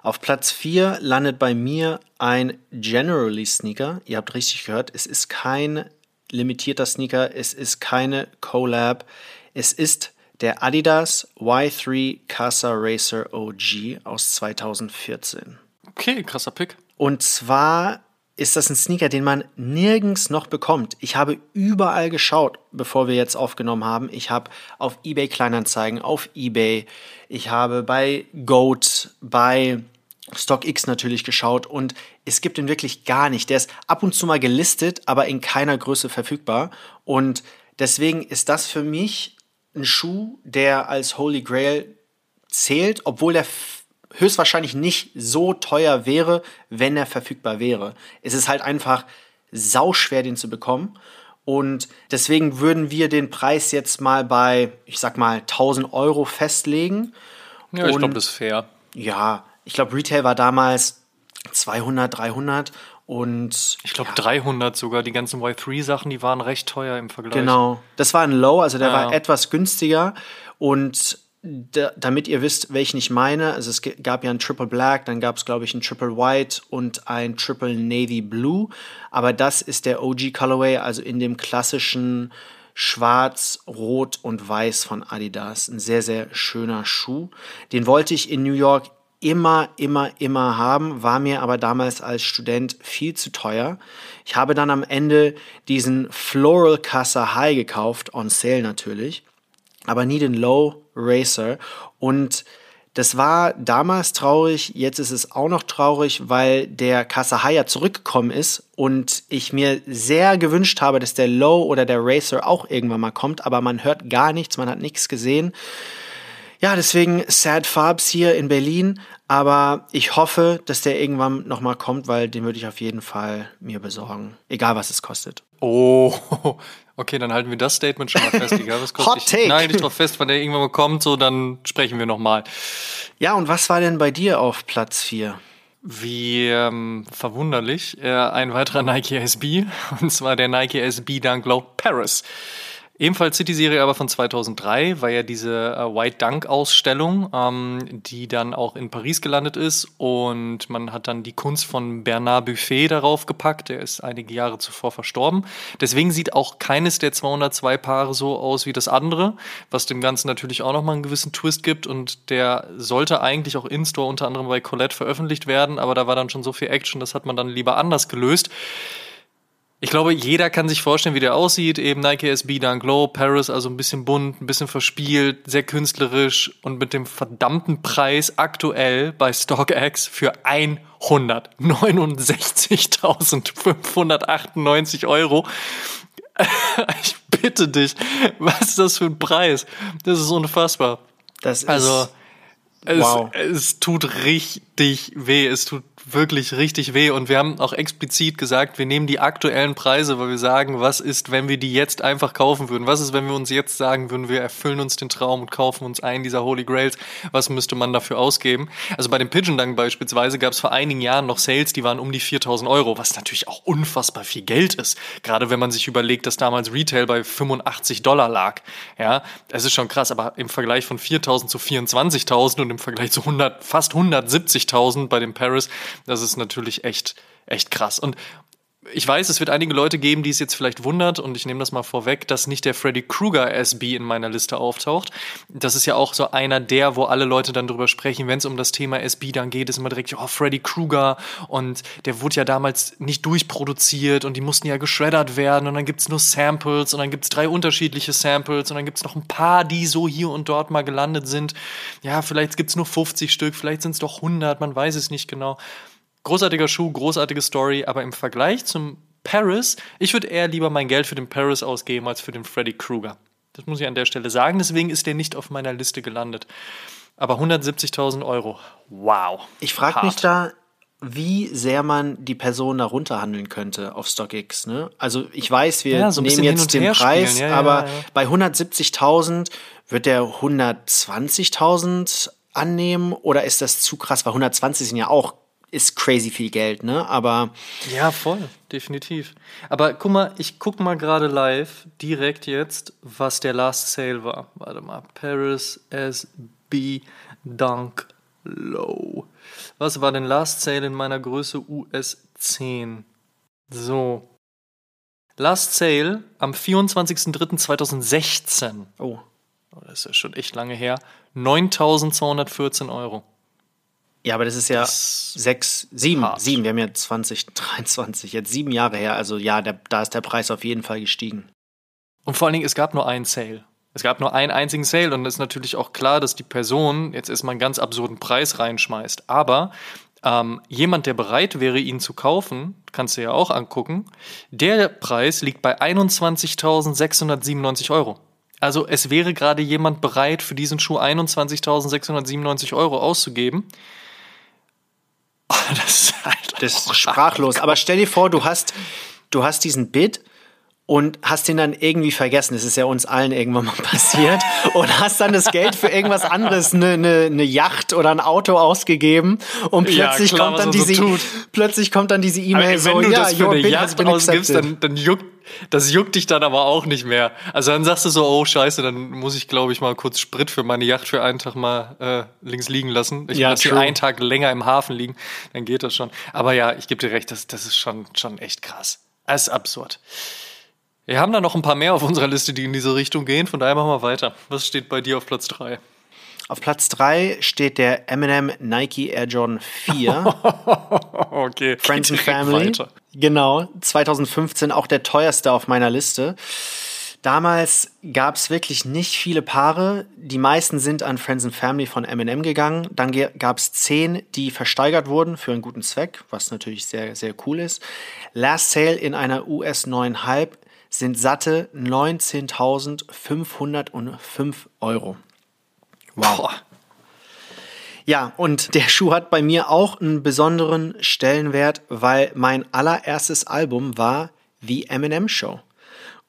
Auf Platz 4 landet bei mir ein Generally Sneaker. Ihr habt richtig gehört, es ist kein limitierter Sneaker, es ist keine Collab, es ist der Adidas Y3 Casa Racer OG aus 2014. Okay, krasser Pick. Und zwar ist das ein Sneaker, den man nirgends noch bekommt. Ich habe überall geschaut, bevor wir jetzt aufgenommen haben. Ich habe auf eBay Kleinanzeigen, auf eBay, ich habe bei Goat, bei StockX natürlich geschaut und es gibt ihn wirklich gar nicht. Der ist ab und zu mal gelistet, aber in keiner Größe verfügbar. Und deswegen ist das für mich ein Schuh, der als Holy Grail zählt, obwohl der höchstwahrscheinlich nicht so teuer wäre, wenn er verfügbar wäre. Es ist halt einfach sauschwer, den zu bekommen. Und deswegen würden wir den Preis jetzt mal bei, ich sag mal, 1000 Euro festlegen. Ja, ich glaube, das ist fair. Ja, ich glaube, Retail war damals 200, 300 und ich glaube ja. 300 sogar. Die ganzen Y3-Sachen, die waren recht teuer im Vergleich. Genau. Das war ein Low, also der ja. war etwas günstiger. Und da, damit ihr wisst, welchen ich meine, also es gab ja ein Triple Black, dann gab es, glaube ich, ein Triple White und ein Triple Navy Blue. Aber das ist der OG Colorway, also in dem klassischen Schwarz, Rot und Weiß von Adidas. Ein sehr, sehr schöner Schuh. Den wollte ich in New York immer, immer, immer haben, war mir aber damals als Student viel zu teuer. Ich habe dann am Ende diesen Floral Casa High gekauft, on sale natürlich, aber nie den Low Racer und das war damals traurig, jetzt ist es auch noch traurig, weil der ja zurückgekommen ist und ich mir sehr gewünscht habe, dass der Low oder der Racer auch irgendwann mal kommt, aber man hört gar nichts, man hat nichts gesehen. Ja, deswegen Sad Farbs hier in Berlin. Aber ich hoffe, dass der irgendwann nochmal kommt, weil den würde ich auf jeden Fall mir besorgen. Egal, was es kostet. Oh, okay, dann halten wir das Statement schon mal fest. Egal, was kostet. Hot Take. Ich, nein, nicht drauf fest, wenn der irgendwann mal kommt, so, dann sprechen wir nochmal. Ja, und was war denn bei dir auf Platz 4? Wie ähm, verwunderlich, äh, ein weiterer Nike SB, und zwar der Nike SB Dunk Low Paris. Ebenfalls City-Serie, aber von 2003, war ja diese äh, White Dunk-Ausstellung, ähm, die dann auch in Paris gelandet ist. Und man hat dann die Kunst von Bernard Buffet darauf gepackt. Der ist einige Jahre zuvor verstorben. Deswegen sieht auch keines der 202 Paare so aus wie das andere, was dem Ganzen natürlich auch nochmal einen gewissen Twist gibt. Und der sollte eigentlich auch in-store unter anderem bei Colette veröffentlicht werden, aber da war dann schon so viel Action, das hat man dann lieber anders gelöst. Ich glaube, jeder kann sich vorstellen, wie der aussieht. Eben Nike SB Dunk Low, Paris, also ein bisschen bunt, ein bisschen verspielt, sehr künstlerisch und mit dem verdammten Preis aktuell bei StockX für 169.598 Euro. Ich bitte dich, was ist das für ein Preis? Das ist unfassbar. Das ist also es, wow. es tut richtig weh. Es tut wirklich richtig weh. Und wir haben auch explizit gesagt, wir nehmen die aktuellen Preise, weil wir sagen, was ist, wenn wir die jetzt einfach kaufen würden? Was ist, wenn wir uns jetzt sagen würden, wir erfüllen uns den Traum und kaufen uns einen dieser Holy Grails? Was müsste man dafür ausgeben? Also bei dem Pigeon Dunk beispielsweise gab es vor einigen Jahren noch Sales, die waren um die 4000 Euro, was natürlich auch unfassbar viel Geld ist. Gerade wenn man sich überlegt, dass damals Retail bei 85 Dollar lag. Ja, es ist schon krass, aber im Vergleich von 4000 zu 24.000 und im Vergleich zu 100, fast 170.000 bei dem Paris, das ist natürlich echt, echt krass. Und ich weiß, es wird einige Leute geben, die es jetzt vielleicht wundert, und ich nehme das mal vorweg, dass nicht der Freddy Krueger SB in meiner Liste auftaucht. Das ist ja auch so einer der, wo alle Leute dann drüber sprechen, wenn es um das Thema SB dann geht, ist immer direkt, oh, Freddy Krueger, und der wurde ja damals nicht durchproduziert und die mussten ja geschreddert werden, und dann gibt's nur Samples, und dann gibt's drei unterschiedliche Samples, und dann gibt's noch ein paar, die so hier und dort mal gelandet sind. Ja, vielleicht gibt's nur 50 Stück, vielleicht sind es doch 100, man weiß es nicht genau. Großartiger Schuh, großartige Story, aber im Vergleich zum Paris, ich würde eher lieber mein Geld für den Paris ausgeben als für den Freddy Krueger. Das muss ich an der Stelle sagen. Deswegen ist der nicht auf meiner Liste gelandet. Aber 170.000 Euro. Wow. Ich frage mich da, wie sehr man die Person da runterhandeln könnte auf StockX. Ne? Also ich weiß, wir Ja, so nehmen jetzt den Preis, ja, aber ja. bei 170.000 wird der 120.000 annehmen oder ist das zu krass? Weil 120 sind ja auch ist crazy viel Geld, ne? Aber Ja, voll, definitiv. Aber guck mal, ich guck mal gerade live, direkt jetzt, was der Last Sale war. Warte mal, Paris SB Dunk Low. Was war denn Last Sale in meiner Größe US 10? So. Last Sale am 24.03.2016. oh, Oh, das ist ja schon echt lange her. 9.214 Euro. Ja, aber das ist ja Das sechs, sieben, hart. sieben. Wir haben ja 2023, jetzt sieben Jahre her. Also ja, der, da ist der Preis auf jeden Fall gestiegen. Und vor allen Dingen, es gab nur einen Sale. Es gab nur einen einzigen Sale und es ist natürlich auch klar, dass die Person jetzt erstmal einen ganz absurden Preis reinschmeißt. Aber ähm, jemand, der bereit wäre, ihn zu kaufen, kannst du ja auch angucken, der Preis liegt bei 21.697 Euro. Also es wäre gerade jemand bereit, für diesen Schuh 21.697 Euro auszugeben. Das ist halt Das ist sprachlos. Aber stell dir vor, du hast, du hast diesen Bid und hast den dann irgendwie vergessen. Das ist ja uns allen irgendwann mal passiert. und hast dann das Geld für irgendwas anderes, eine, eine, eine Yacht oder ein Auto ausgegeben. Und Ja, plötzlich klar, kommt dann man so diese, tut. plötzlich kommt dann diese E-Mail Aber so, wenn du ja, das für eine Yacht ausgibst, dann, dann juckt, das juckt dich dann aber auch nicht mehr. Also dann sagst du so, oh scheiße, dann muss ich, glaube ich, mal kurz Sprit für meine Yacht für einen Tag mal äh, links liegen lassen. Ich Ja, lasse einen Tag länger im Hafen liegen, dann geht das schon. Aber ja, ich gebe dir recht, das, das ist schon, schon echt krass. Das ist absurd. Wir haben da noch ein paar mehr auf unserer Liste, die in diese Richtung gehen, von daher machen wir weiter. Was steht bei dir auf Platz 3? Auf Platz 3 steht der Eminem Nike Air Jordan 4. Okay, Friends and Family. weiter. Genau, 2015 auch der teuerste auf meiner Liste. Damals gab es wirklich nicht viele Paare. Die meisten sind an Friends and Family von Eminem gegangen. Dann gab es zehn, die versteigert wurden für einen guten Zweck, was natürlich sehr, sehr cool ist. Last Sale in einer US 9,5 sind satte 19.505 Euro. Wow. Ja, und der Schuh hat bei mir auch einen besonderen Stellenwert, weil mein allererstes Album war The Eminem Show.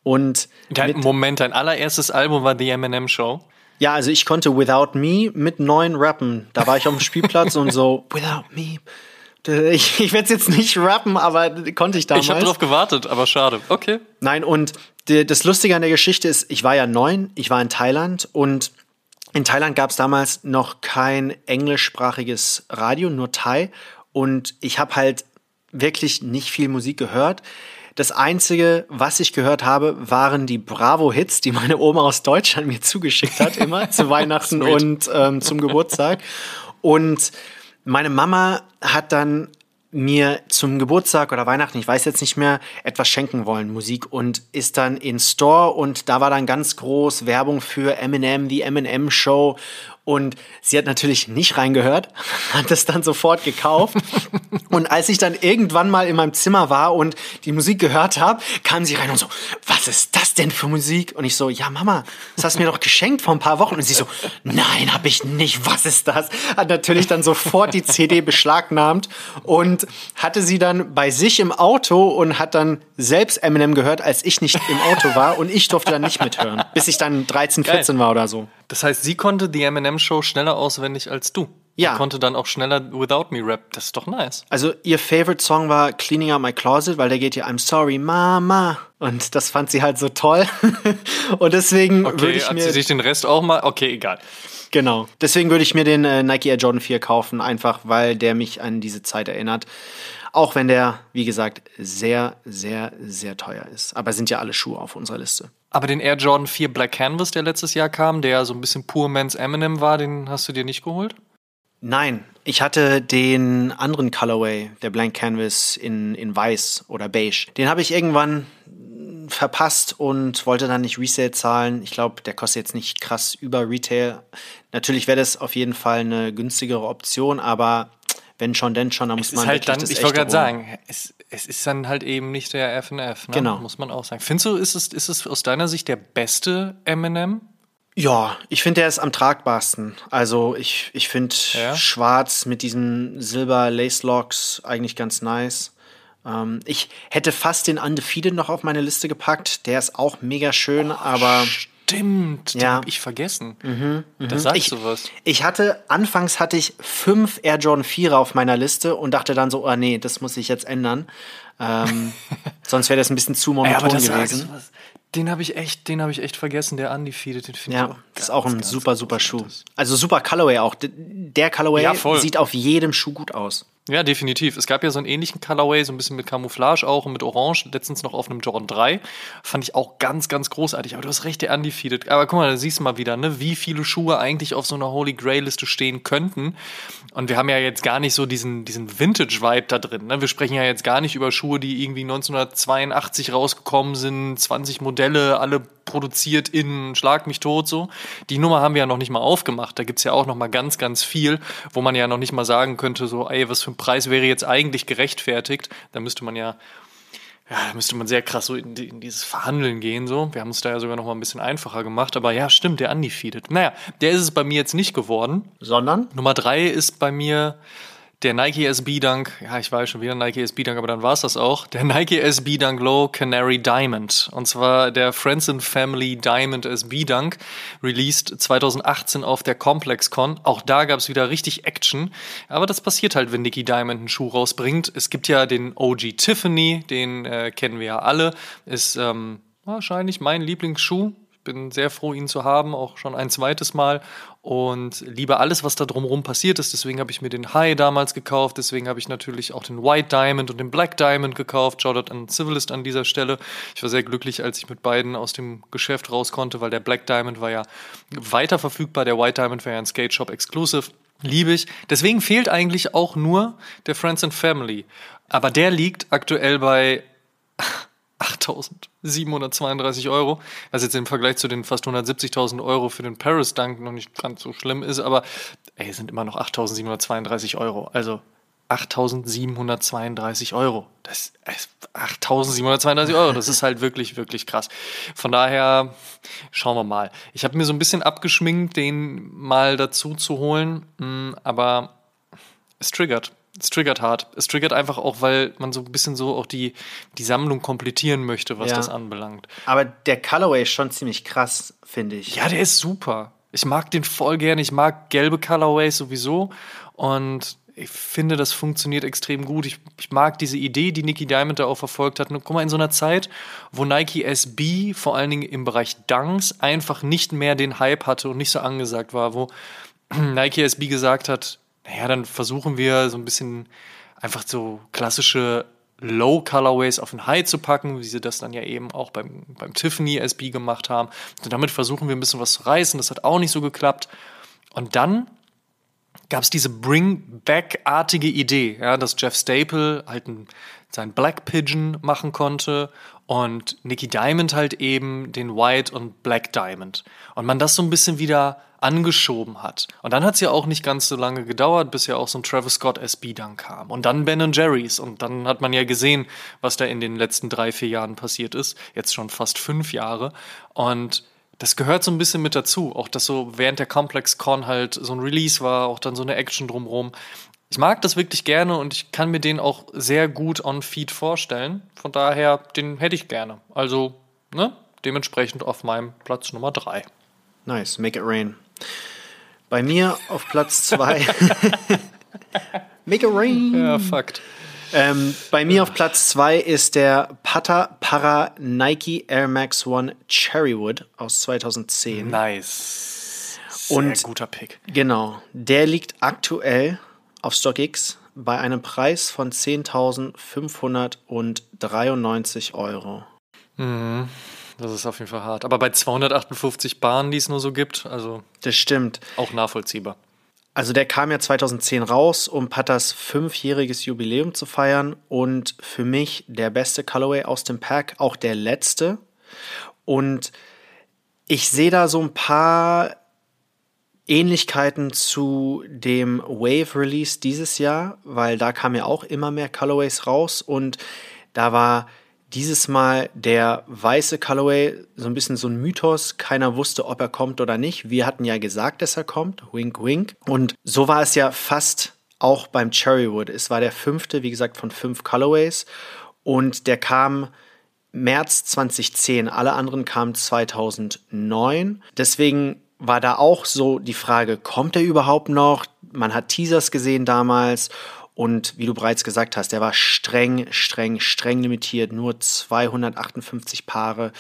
Und Dein, Moment, dein allererstes Album war The Eminem Show. ja, also ich konnte Without Me mit neun rappen. Da war ich auf dem Spielplatz und so, Without Me. Ich, ich werde es jetzt nicht rappen, aber konnte ich damals. Ich habe drauf gewartet, aber schade. Okay. Nein, und die, das Lustige an der Geschichte ist, ich war ja neun, ich war in Thailand und in Thailand gab es damals noch kein englischsprachiges Radio, nur Thai. Und ich habe halt wirklich nicht viel Musik gehört. Das Einzige, was ich gehört habe, waren die Bravo-Hits, die meine Oma aus Deutschland mir zugeschickt hat, immer zu Weihnachten und ähm, zum Geburtstag. Und meine Mama hat dann mir zum Geburtstag oder Weihnachten, ich weiß jetzt nicht mehr, etwas schenken wollen, Musik und ist dann in Store und da war dann ganz groß Werbung für Eminem, die Eminem Show Und sie hat natürlich nicht reingehört, hat es dann sofort gekauft. und als ich dann irgendwann mal in meinem Zimmer war und die Musik gehört habe, kam sie rein und so, was ist das denn für Musik? Und ich so, ja Mama, das hast du mir doch geschenkt vor ein paar Wochen. Und sie so, nein, habe ich nicht, was ist das? Hat natürlich dann sofort die CD beschlagnahmt und hatte sie dann bei sich im Auto und hat dann selbst Eminem gehört, als ich nicht im Auto war und ich durfte dann nicht mithören, bis ich dann 13, 14 Geil. war oder so. Das heißt, sie konnte die Eminem Show schneller auswendig als du. Ja. Sie konnte dann auch schneller Without Me rap. Das ist doch nice. Also ihr Favorite Song war Cleaning Out My Closet, weil der geht ja I'm Sorry Mama und das fand sie halt so toll und deswegen okay, würde ich mir sie sich den Rest auch mal okay, egal. Genau. Deswegen würde ich mir den äh, Nike Air Jordan 4 kaufen, einfach weil der mich an diese Zeit erinnert. Auch wenn der, wie gesagt, sehr, sehr, sehr teuer ist. Aber sind ja alle Schuhe auf unserer Liste. Aber den Air Jordan 4 Black Canvas, der letztes Jahr kam, der so ein bisschen Poor Man's Eminem war, den hast du dir nicht geholt? Nein, ich hatte den anderen Colorway, der Blank Canvas in, in weiß oder beige. Den habe ich irgendwann verpasst und wollte dann nicht Resale zahlen. Ich glaube, der kostet jetzt nicht krass über Retail. Natürlich wäre das auf jeden Fall eine günstigere Option, aber wenn schon, denn schon, dann muss man halt dann, Ich wollte gerade sagen, es, es ist dann halt eben nicht der FNF, ne? genau. muss man auch sagen. Findest du, ist es, ist es aus deiner Sicht der beste Eminem? Ja, ich finde, der ist am tragbarsten. Also ich, ich finde ja. schwarz mit diesen Silber Lace Locks eigentlich ganz nice. Ähm, ich hätte fast den Undefeated noch auf meine Liste gepackt. Der ist auch mega schön, oh, aber Stimmt, ja. den hab ich vergessen. Mhm, mhm. Da sagst ich, du was. Ich hatte, anfangs hatte ich fünf Air Jordan 4 auf meiner Liste und dachte dann so, oh nee, das muss ich jetzt ändern. Ähm, sonst wäre das ein bisschen zu monoton Ey, gewesen. Den habe ich echt, den habe ich echt vergessen, der Undefeated, den finde ja, ich auch. Das ist auch ein super, super Schuh. Also super Colorway auch. Der Colorway ja, sieht auf jedem Schuh gut aus. Ja, definitiv. Es gab ja so einen ähnlichen Colorway, so ein bisschen mit Camouflage auch und mit Orange, letztens noch auf einem Jordan 3. Fand ich auch ganz, ganz großartig. Aber du hast recht, der undefeated. Aber guck mal, da siehst du mal wieder, ne, wie viele Schuhe eigentlich auf so einer Holy Grail Liste stehen könnten. Und wir haben ja jetzt gar nicht so diesen, diesen Vintage-Vibe da drin. Ne? Wir sprechen ja jetzt gar nicht über Schuhe, die irgendwie 1982 rausgekommen sind, 20 Modelle, alle produziert in Schlag mich tot so. Die Nummer haben wir ja noch nicht mal aufgemacht. Da gibt's ja auch noch mal ganz, ganz viel, wo man ja noch nicht mal sagen könnte, so, ey, was für ein Preis wäre jetzt eigentlich gerechtfertigt. Da müsste man ja ja, da müsste man sehr krass so in, in, dieses Verhandeln gehen. So. Wir haben uns da ja sogar noch mal ein bisschen einfacher gemacht. Aber ja, stimmt, der undefeated. Naja, der ist es bei mir jetzt nicht geworden. Sondern? Nummer drei ist bei mir der Nike SB Dunk, ja, ich weiß schon wieder Nike SB Dunk, aber dann war es das auch. Der Nike SB Dunk Low Canary Diamond. Und zwar der Friends and Family Diamond SB Dunk, released 2018 auf der ComplexCon. Auch da gab es wieder richtig Action. Aber das passiert halt, wenn Nicky Diamond einen Schuh rausbringt. Es gibt ja den OG Tiffany, den äh, kennen wir ja alle. Ist ähm, wahrscheinlich mein Lieblingsschuh bin sehr froh, ihn zu haben, auch schon ein zweites Mal und liebe alles, was da drumherum passiert ist. Deswegen habe ich mir den High damals gekauft, deswegen habe ich natürlich auch den White Diamond und den Black Diamond gekauft. Shoutout an Civilist an dieser Stelle. Ich war sehr glücklich, als ich mit beiden aus dem Geschäft raus konnte, weil der Black Diamond war ja weiter verfügbar, der White Diamond war ja ein Skate Shop Exclusive. Liebe ich. Deswegen fehlt eigentlich auch nur der Friends and Family. Aber der liegt aktuell bei 8.732 Euro, was jetzt im Vergleich zu den fast 170.000 Euro für den Paris Dunk noch nicht ganz so schlimm ist, aber ey, sind immer noch 8.732 Euro. Also 8.732 Euro. Das ist 8.732 Euro. Das ist halt wirklich, wirklich krass. Von daher schauen wir mal. Ich habe mir so ein bisschen abgeschminkt, den mal dazu zu holen, hm, aber es triggert es triggert hart. Es triggert einfach auch, weil man so ein bisschen so auch die, die Sammlung komplettieren möchte, was ja. das anbelangt. Aber der Colorway ist schon ziemlich krass, finde ich. Ja, der ist super. Ich mag den voll gern. Ich mag gelbe Colorways sowieso. Und ich finde, das funktioniert extrem gut. Ich, ich mag diese Idee, die Nicky Diamond da auch verfolgt hat. Und guck mal, in so einer Zeit, wo Nike SB vor allen Dingen im Bereich Dunks einfach nicht mehr den Hype hatte und nicht so angesagt war, wo Nike SB gesagt hat, naja, dann versuchen wir so ein bisschen einfach so klassische Low Colorways auf den High zu packen, wie sie das dann ja eben auch beim, beim Tiffany SB gemacht haben. Und damit versuchen wir ein bisschen was zu reißen. Das hat auch nicht so geklappt. Und dann gab es diese Bring-Back-artige Idee, ja, dass Jeff Staple halt ein, sein Black Pigeon machen konnte und Nicky Diamond halt eben den White und Black Diamond. Und man das so ein bisschen wieder angeschoben hat. Und dann hat es ja auch nicht ganz so lange gedauert, bis ja auch so ein Travis Scott SB dann kam. Und dann Ben Jerry's. Und dann hat man ja gesehen, was da in den letzten drei, vier Jahren passiert ist. Jetzt schon fast fünf Jahre. Und das gehört so ein bisschen mit dazu. Auch dass so während der Complex Con halt so ein Release war, auch dann so eine Action drumherum. Ich mag das wirklich gerne und ich kann mir den auch sehr gut on Feed vorstellen. Von daher, den hätte ich gerne. Also, ne, dementsprechend auf meinem Platz Nummer drei. Nice, make it rain. Bei mir auf Platz zwei. make it rain. Ja, Fakt. Ähm, bei mir auf Platz 2 ist der Pata Para Nike Air Max One Cherrywood aus 2010. Nice. Sehr Und- guter Pick. Genau, der liegt aktuell auf StockX bei einem Preis von 10.593 Euro. Das ist auf jeden Fall hart. Aber bei 258 Bahnen, die es nur so gibt, also Das stimmt. auch nachvollziehbar. Also der kam ja 2010 raus, um Patas fünfjähriges Jubiläum zu feiern und für mich der beste Colorway aus dem Pack, auch der letzte. Und ich sehe da so ein paar Ähnlichkeiten zu dem Wave Release dieses Jahr, weil da kamen ja auch immer mehr Colorways raus und da war dieses Mal der weiße Colorway so ein bisschen so ein Mythos. Keiner wusste, ob er kommt oder nicht. Wir hatten ja gesagt, dass er kommt. Wink, wink. Und so war es ja fast auch beim Cherrywood. Es war der fünfte, wie gesagt, von fünf Colorways. Und der kam März 2010. Alle anderen kamen 2009. Deswegen war da auch so die Frage, kommt er überhaupt noch? Man hat Teasers gesehen damals. Und wie du bereits gesagt hast, der war streng, streng, streng limitiert. Nur 258 Paare.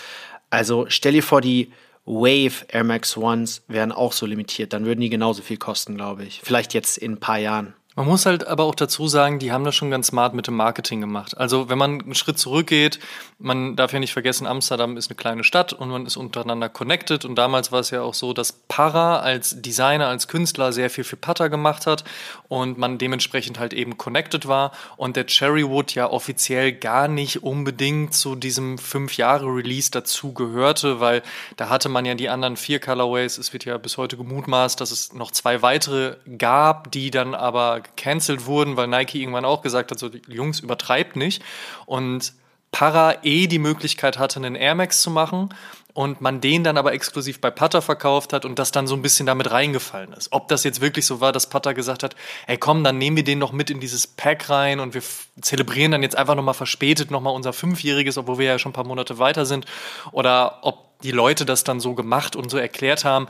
Also stell dir vor, die Wave Air Max Ones wären auch so limitiert. Dann würden die genauso viel kosten, glaube ich. Vielleicht jetzt in ein paar Jahren. Man muss halt aber auch dazu sagen, die haben das schon ganz smart mit dem Marketing gemacht. Also wenn man einen Schritt zurückgeht, man darf ja nicht vergessen, Amsterdam ist eine kleine Stadt und man ist untereinander connected. Und damals war es ja auch so, dass Para als Designer, als Künstler sehr viel für Putter gemacht hat und man dementsprechend halt eben connected war. Und der Cherrywood ja offiziell gar nicht unbedingt zu diesem fünf Jahre Release dazu gehörte, weil da hatte man ja die anderen vier Colorways. Es wird ja bis heute gemutmaßt, dass es noch zwei weitere gab, die dann aber gecancelt wurden, weil Nike irgendwann auch gesagt hat, so Jungs, übertreibt nicht. Und Para eh die Möglichkeit hatte, einen Air Max zu machen und man den dann aber exklusiv bei Putter verkauft hat und das dann so ein bisschen damit reingefallen ist. Ob das jetzt wirklich so war, dass Putter gesagt hat, ey komm, dann nehmen wir den noch mit in dieses Pack rein und wir zelebrieren dann jetzt einfach nochmal verspätet nochmal unser Fünfjähriges, obwohl wir ja schon ein paar Monate weiter sind. Oder ob die Leute das dann so gemacht und so erklärt haben,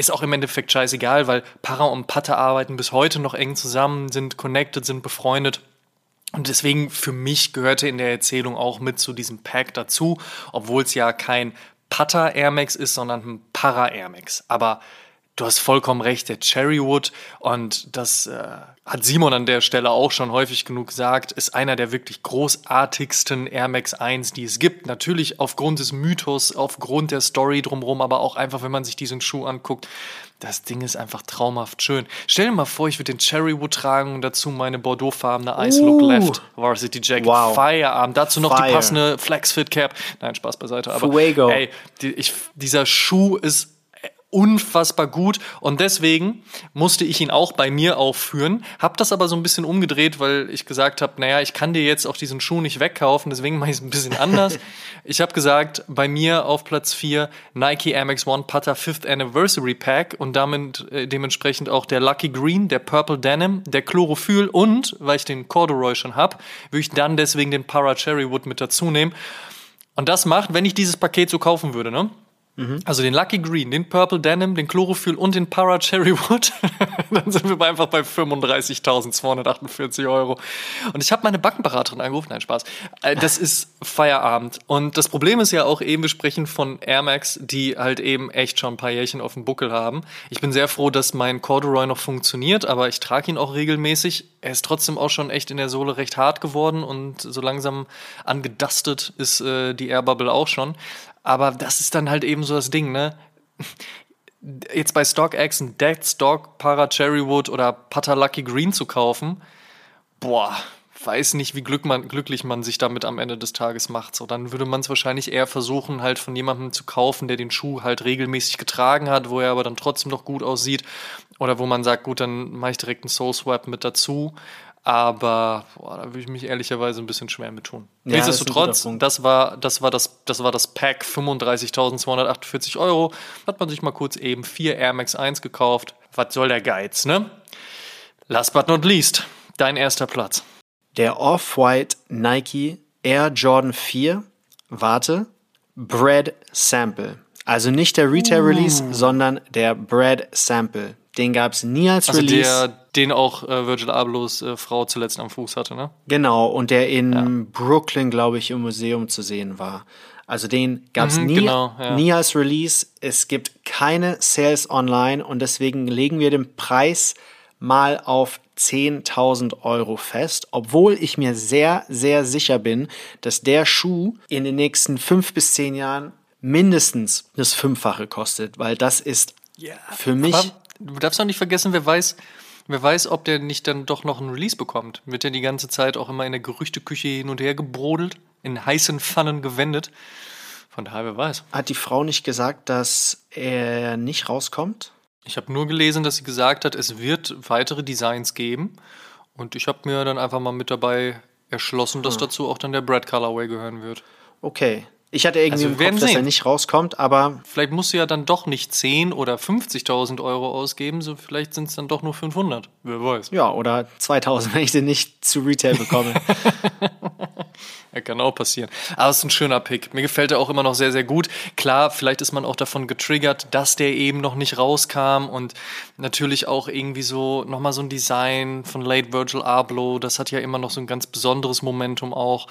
ist auch im Endeffekt scheißegal, weil Para und Putter arbeiten bis heute noch eng zusammen, sind connected, sind befreundet. Und deswegen für mich gehörte in der Erzählung auch mit zu diesem Pack dazu, obwohl es ja kein Putter Air Max ist, sondern ein Para Air Max. Aber du hast vollkommen recht, der Cherrywood und das äh, hat Simon an der Stelle auch schon häufig genug gesagt, ist einer der wirklich großartigsten Air Max 1, die es gibt. Natürlich aufgrund des Mythos, aufgrund der Story drumherum, aber auch einfach, wenn man sich diesen Schuh anguckt. Das Ding ist einfach traumhaft schön. Stell dir mal vor, ich würde den Cherrywood tragen und dazu meine bordeauxfarbene Ice Look Uh. Left Varsity Jacket. Wow. Feierabend. Dazu noch die Fire. passende Flex Fit Cap. Nein, Spaß beiseite. Aber Fuego. ey, die, ich, dieser Schuh ist unfassbar gut und deswegen musste ich ihn auch bei mir aufführen, hab das aber so ein bisschen umgedreht, weil ich gesagt habe, naja, ich kann dir jetzt auch diesen Schuh nicht wegkaufen, deswegen mache ich es ein bisschen anders. ich habe gesagt, bei mir auf Platz 4 Nike Air Max One Putter 5th Anniversary Pack und damit äh, dementsprechend auch der Lucky Green, der Purple Denim, der Chlorophyll und, weil ich den Corduroy schon hab, würde ich dann deswegen den Para Cherrywood mit dazu nehmen. Und das macht, wenn ich dieses Paket so kaufen würde, ne? Also den Lucky Green, den Purple Denim, den Chlorophyll und den Para Cherry Wood. dann sind wir einfach bei 35.248 Euro. Und ich habe meine Backenberaterin angerufen. Nein, Spaß. Äh, Das ist Feierabend. Und das Problem ist ja auch eben, wir sprechen von Air Max, die halt eben echt schon ein paar Jährchen auf dem Buckel haben. Ich bin sehr froh, dass mein Corduroy noch funktioniert, aber ich trage ihn auch regelmäßig. Er ist trotzdem auch schon echt in der Sohle recht hart geworden und so langsam angedustet ist äh, die Air Bubble auch schon. Aber das ist dann halt eben so das Ding, ne? jetzt bei StockX ein Dead Stock Para Cherrywood oder Pata Lucky Green zu kaufen, boah, weiß nicht, wie glück man, glücklich man sich damit am Ende des Tages macht. So, dann würde man es wahrscheinlich eher versuchen, halt von jemandem zu kaufen, der den Schuh halt regelmäßig getragen hat, wo er aber dann trotzdem noch gut aussieht. Oder wo man sagt, gut, dann mache ich direkt einen Soul Swap mit dazu. Aber boah, da würde ich mich ehrlicherweise ein bisschen schwer mit tun. Ja, Nichtsdestotrotz, das war, das war das, das war das Pack 35.248 Euro. Hat man sich mal kurz eben vier Air Max 1 gekauft. Was soll der Geiz, ne? Last but not least, dein erster Platz. Der Off-White Nike Air Jordan 4, warte, Bread Sample. Also nicht der Retail Release, sondern der Bread Sample. Den gab es nie als Also Release. der, den auch äh, Virgil Ablohs äh, Frau zuletzt am Fuß hatte, ne? Genau, und der in Brooklyn, glaube ich, im Museum zu sehen war. Also den gab es Mhm, nie, genau, ja. nie als Release. Es gibt keine Sales online und deswegen legen wir den Preis mal auf 10.000 Euro fest, obwohl ich mir sehr, sehr sicher bin, dass der Schuh in den nächsten fünf bis zehn Jahren mindestens das Fünffache kostet, weil das ist für mich Aber du darfst doch nicht vergessen, wer weiß, wer weiß, ob der nicht dann doch noch einen Release bekommt. Wird der die ganze Zeit auch immer in der Gerüchteküche hin und her gebrodelt, in heißen Pfannen gewendet? Von daher, wer weiß. hat die Frau nicht gesagt, dass er nicht rauskommt. Ich habe nur gelesen, dass sie gesagt hat, es wird weitere Designs geben. Und ich habe mir dann einfach mal mit dabei erschlossen, dass dazu auch dann der Brad Colorway gehören wird. Okay. Ich hatte irgendwie Also im Kopf, dass er nicht rauskommt, aber Vielleicht musst du ja dann doch nicht 10 oder 50.000 Euro ausgeben, so vielleicht sind es dann doch nur 500. Wer weiß. ja, oder 2000, wenn ich den nicht zu Retail bekomme. Ja, kann auch passieren. Aber es ist ein schöner Pick. Mir gefällt er auch immer noch sehr, sehr gut. Klar, vielleicht ist man auch davon getriggert, dass der eben noch nicht rauskam und natürlich auch irgendwie so nochmal so ein Design von Late Virgil Abloh. Das hat ja immer noch so ein ganz besonderes Momentum auch.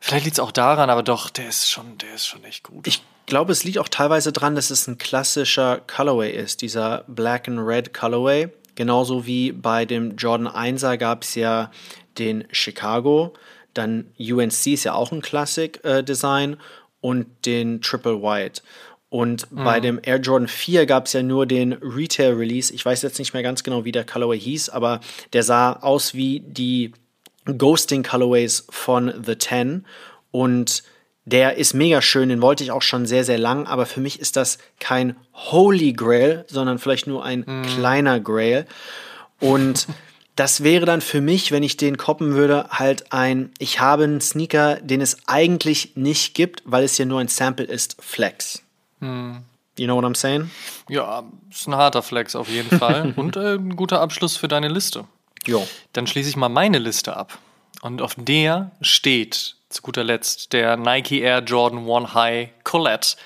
Vielleicht liegt es auch daran, aber doch, der ist schon, der ist schon echt gut. ich glaube, es liegt auch teilweise dran, dass es ein klassischer Colorway ist, dieser Black and Red Colorway. Genauso wie bei dem Jordan 1er gab es ja den Chicago, dann UNC ist ja auch ein Classic-Design und den Triple White. Und bei dem Air Jordan 4 gab es ja nur den Retail Release. Ich weiß jetzt nicht mehr ganz genau, wie der Colorway hieß, aber der sah aus wie die Ghosting Colorways von The Ten und der ist mega schön, den wollte ich auch schon sehr, sehr lang, aber für mich ist das kein Holy Grail, sondern vielleicht nur ein kleiner Grail. Und das wäre dann für mich, wenn ich den koppen würde, halt ein, ich habe einen Sneaker, den es eigentlich nicht gibt, weil es hier nur ein Sample ist, Flex. You know what I'm saying? ja, ist ein harter Flex auf jeden Fall. und äh, ein guter Abschluss für deine Liste. Jo. Dann schließe ich mal meine Liste ab. Und auf der steht zu guter Letzt der Nike Air Jordan One High Colette.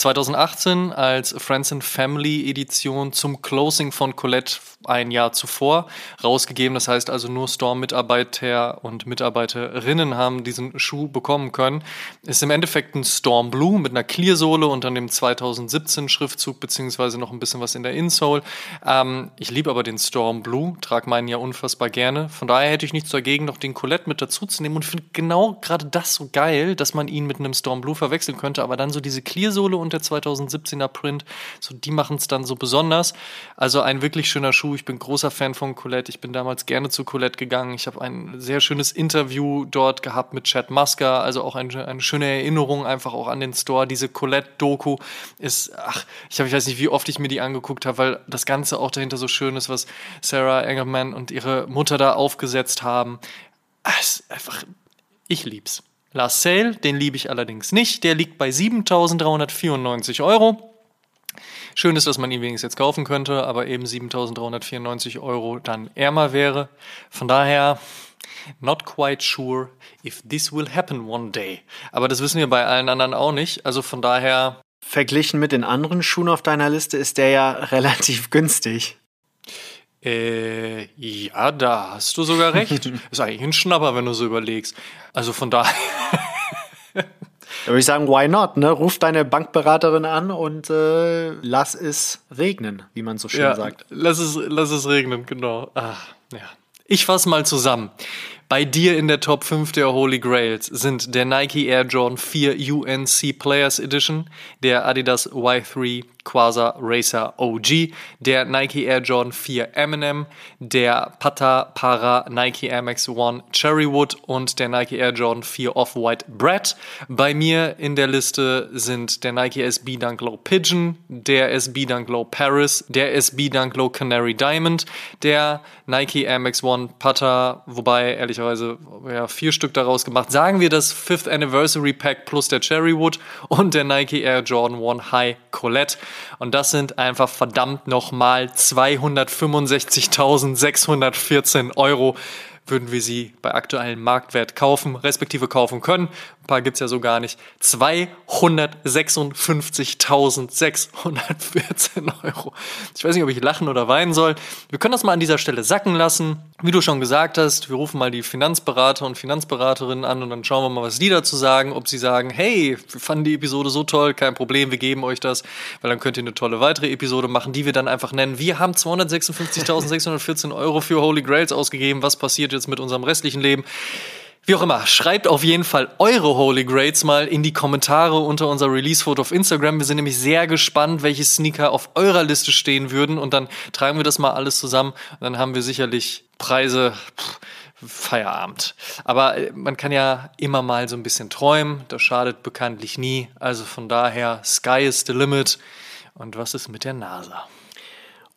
2018 als Friends and Family Edition zum Closing von Colette ein Jahr zuvor rausgegeben. Das heißt also nur Storm-Mitarbeiter und Mitarbeiterinnen haben diesen Schuh bekommen können. Ist im Endeffekt ein Storm Blue mit einer Clear-Sohle und dann dem 2017 Schriftzug beziehungsweise noch ein bisschen was in der Insole. Ähm, ich liebe aber den Storm Blue, trage meinen ja unfassbar gerne. Von daher hätte ich nichts dagegen, noch den Colette mit dazu zu nehmen und finde genau gerade das so geil, dass man ihn mit einem Storm Blue verwechseln könnte, aber dann so diese Clear-Sohle und der 2017er Print, so die machen es dann so besonders. Also ein wirklich schöner Schuh. Ich bin großer Fan von Colette. Ich bin damals gerne zu Colette gegangen. Ich habe ein sehr schönes Interview dort gehabt mit Chad Musker. Also auch eine, eine schöne Erinnerung einfach auch an den Store. Diese Colette-Doku ist, ach, ich, hab, ich weiß nicht, wie oft ich mir die angeguckt habe, weil das Ganze auch dahinter so schön ist, was Sarah Engelman und ihre Mutter da aufgesetzt haben. Ah, Es ist einfach, ich lieb's. Last Sale, den liebe ich allerdings nicht. Der liegt bei 7.394 Euro. Schön ist, dass man ihn wenigstens jetzt kaufen könnte, aber eben 7.394 Euro dann ärmer wäre. Von daher, not quite sure if this will happen one day. Aber das wissen wir bei allen anderen auch nicht. Also von daher, Verglichen mit den anderen Schuhen auf deiner Liste ist der ja relativ günstig. Äh, ja, da hast du sogar recht. ist eigentlich ein Schnapper, wenn du so überlegst. Also von daher. Da würde ich sagen, why not? Ne? Ruf deine Bankberaterin an und äh, lass es regnen, wie man so schön Ja, sagt. Lass es, lass es regnen, genau. Ah, ja. Ich fasse mal zusammen. Bei dir in der Top 5 der Holy Grails sind der Nike Air Jordan 4 UNC Players Edition, der Adidas Y3 Quasar Racer OG, der Nike Air Jordan 4 Eminem, der Pata Para Nike Air Max One Cherrywood und der Nike Air Jordan 4 Off-White Brad. Bei mir in der Liste sind der Nike SB Dunk Low Pigeon, der SB Dunk Low Paris, der SB Dunk Low Canary Diamond, der Nike Air Max One Putter, wobei ehrlicherweise ja, vier Stück daraus gemacht. Sagen wir das Fifth Anniversary Pack plus der Cherrywood und der Nike Air Jordan One High Colette. Und das sind einfach verdammt nochmal 265.614 Euro würden wir sie bei aktuellem Marktwert kaufen, respektive kaufen können. Paar gibt es ja so gar nicht. 256.614 Euro. Ich weiß nicht, ob ich lachen oder weinen soll. Wir können das mal an dieser Stelle sacken lassen. Wie du schon gesagt hast, wir rufen mal die Finanzberater und Finanzberaterinnen an und dann schauen wir mal, was die dazu sagen. Ob sie sagen, hey, wir fanden die Episode so toll, kein Problem, wir geben euch das, weil dann könnt ihr eine tolle weitere Episode machen, die wir dann einfach nennen. Wir haben 256.614 Euro für Holy Grails ausgegeben. Was passiert jetzt mit unserem restlichen Leben? Wie auch immer, schreibt auf jeden Fall eure Holy Grades mal in die Kommentare unter unser Release-Foto auf Instagram. Wir sind nämlich sehr gespannt, welche Sneaker auf eurer Liste stehen würden. Und dann tragen wir das mal alles zusammen. Und dann haben wir sicherlich Preise. Pff, Feierabend. Aber äh, man kann ja immer mal so ein bisschen träumen. Das schadet bekanntlich nie. Also von daher, Sky is the limit. Und was ist mit der NASA?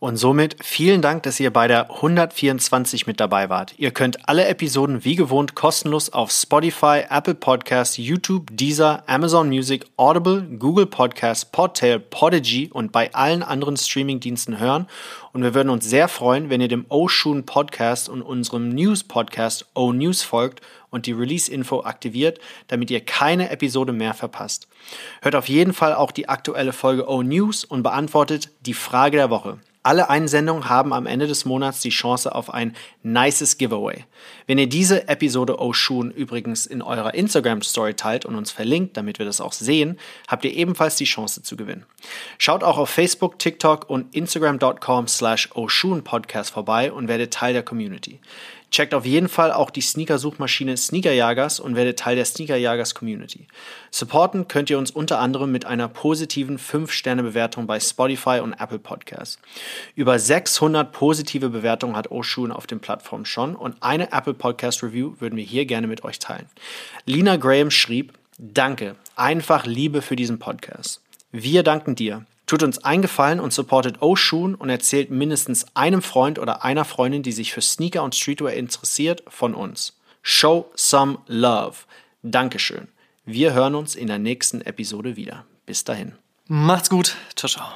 Und somit vielen Dank, dass ihr bei der 124 mit dabei wart. Ihr könnt alle Episoden wie gewohnt kostenlos auf Spotify, Apple Podcasts, YouTube, Deezer, Amazon Music, Audible, Google Podcasts, Podtail, Podigy und bei allen anderen Streamingdiensten hören. Und wir würden uns sehr freuen, wenn ihr dem Oshun Podcast und unserem News Podcast O News folgt und die Release-Info aktiviert, damit ihr keine Episode mehr verpasst. Hört auf jeden Fall auch die aktuelle Folge O News und beantwortet die Frage der Woche. Alle Einsendungen haben am Ende des Monats die Chance auf ein nices Giveaway. Wenn ihr diese Episode Oshun übrigens in eurer Instagram Story teilt und uns verlinkt, damit wir das auch sehen, habt ihr ebenfalls die Chance zu gewinnen. Schaut auch auf Facebook, TikTok und Instagram.com slash Oshun Podcast vorbei und werdet Teil der Community. Checkt auf jeden Fall auch die Sneaker-Suchmaschine Sneakerjagers und werdet Teil der Sneakerjagers Community. Supporten könnt ihr uns unter anderem mit einer positiven 5-Sterne-Bewertung bei Spotify und Apple Podcasts. Über 600 positive Bewertungen hat Oshun auf den Plattformen schon und eine Apple Podcast Review würden wir hier gerne mit euch teilen. Lina Graham schrieb, Danke, einfach Liebe für diesen Podcast. Wir danken dir. Tut uns einen Gefallen und supportet Oshun und erzählt mindestens einem Freund oder einer Freundin, die sich für Sneaker und Streetwear interessiert, von uns. Show some love. Dankeschön. Wir hören uns in der nächsten Episode wieder. Bis dahin. Macht's gut. Ciao, ciao.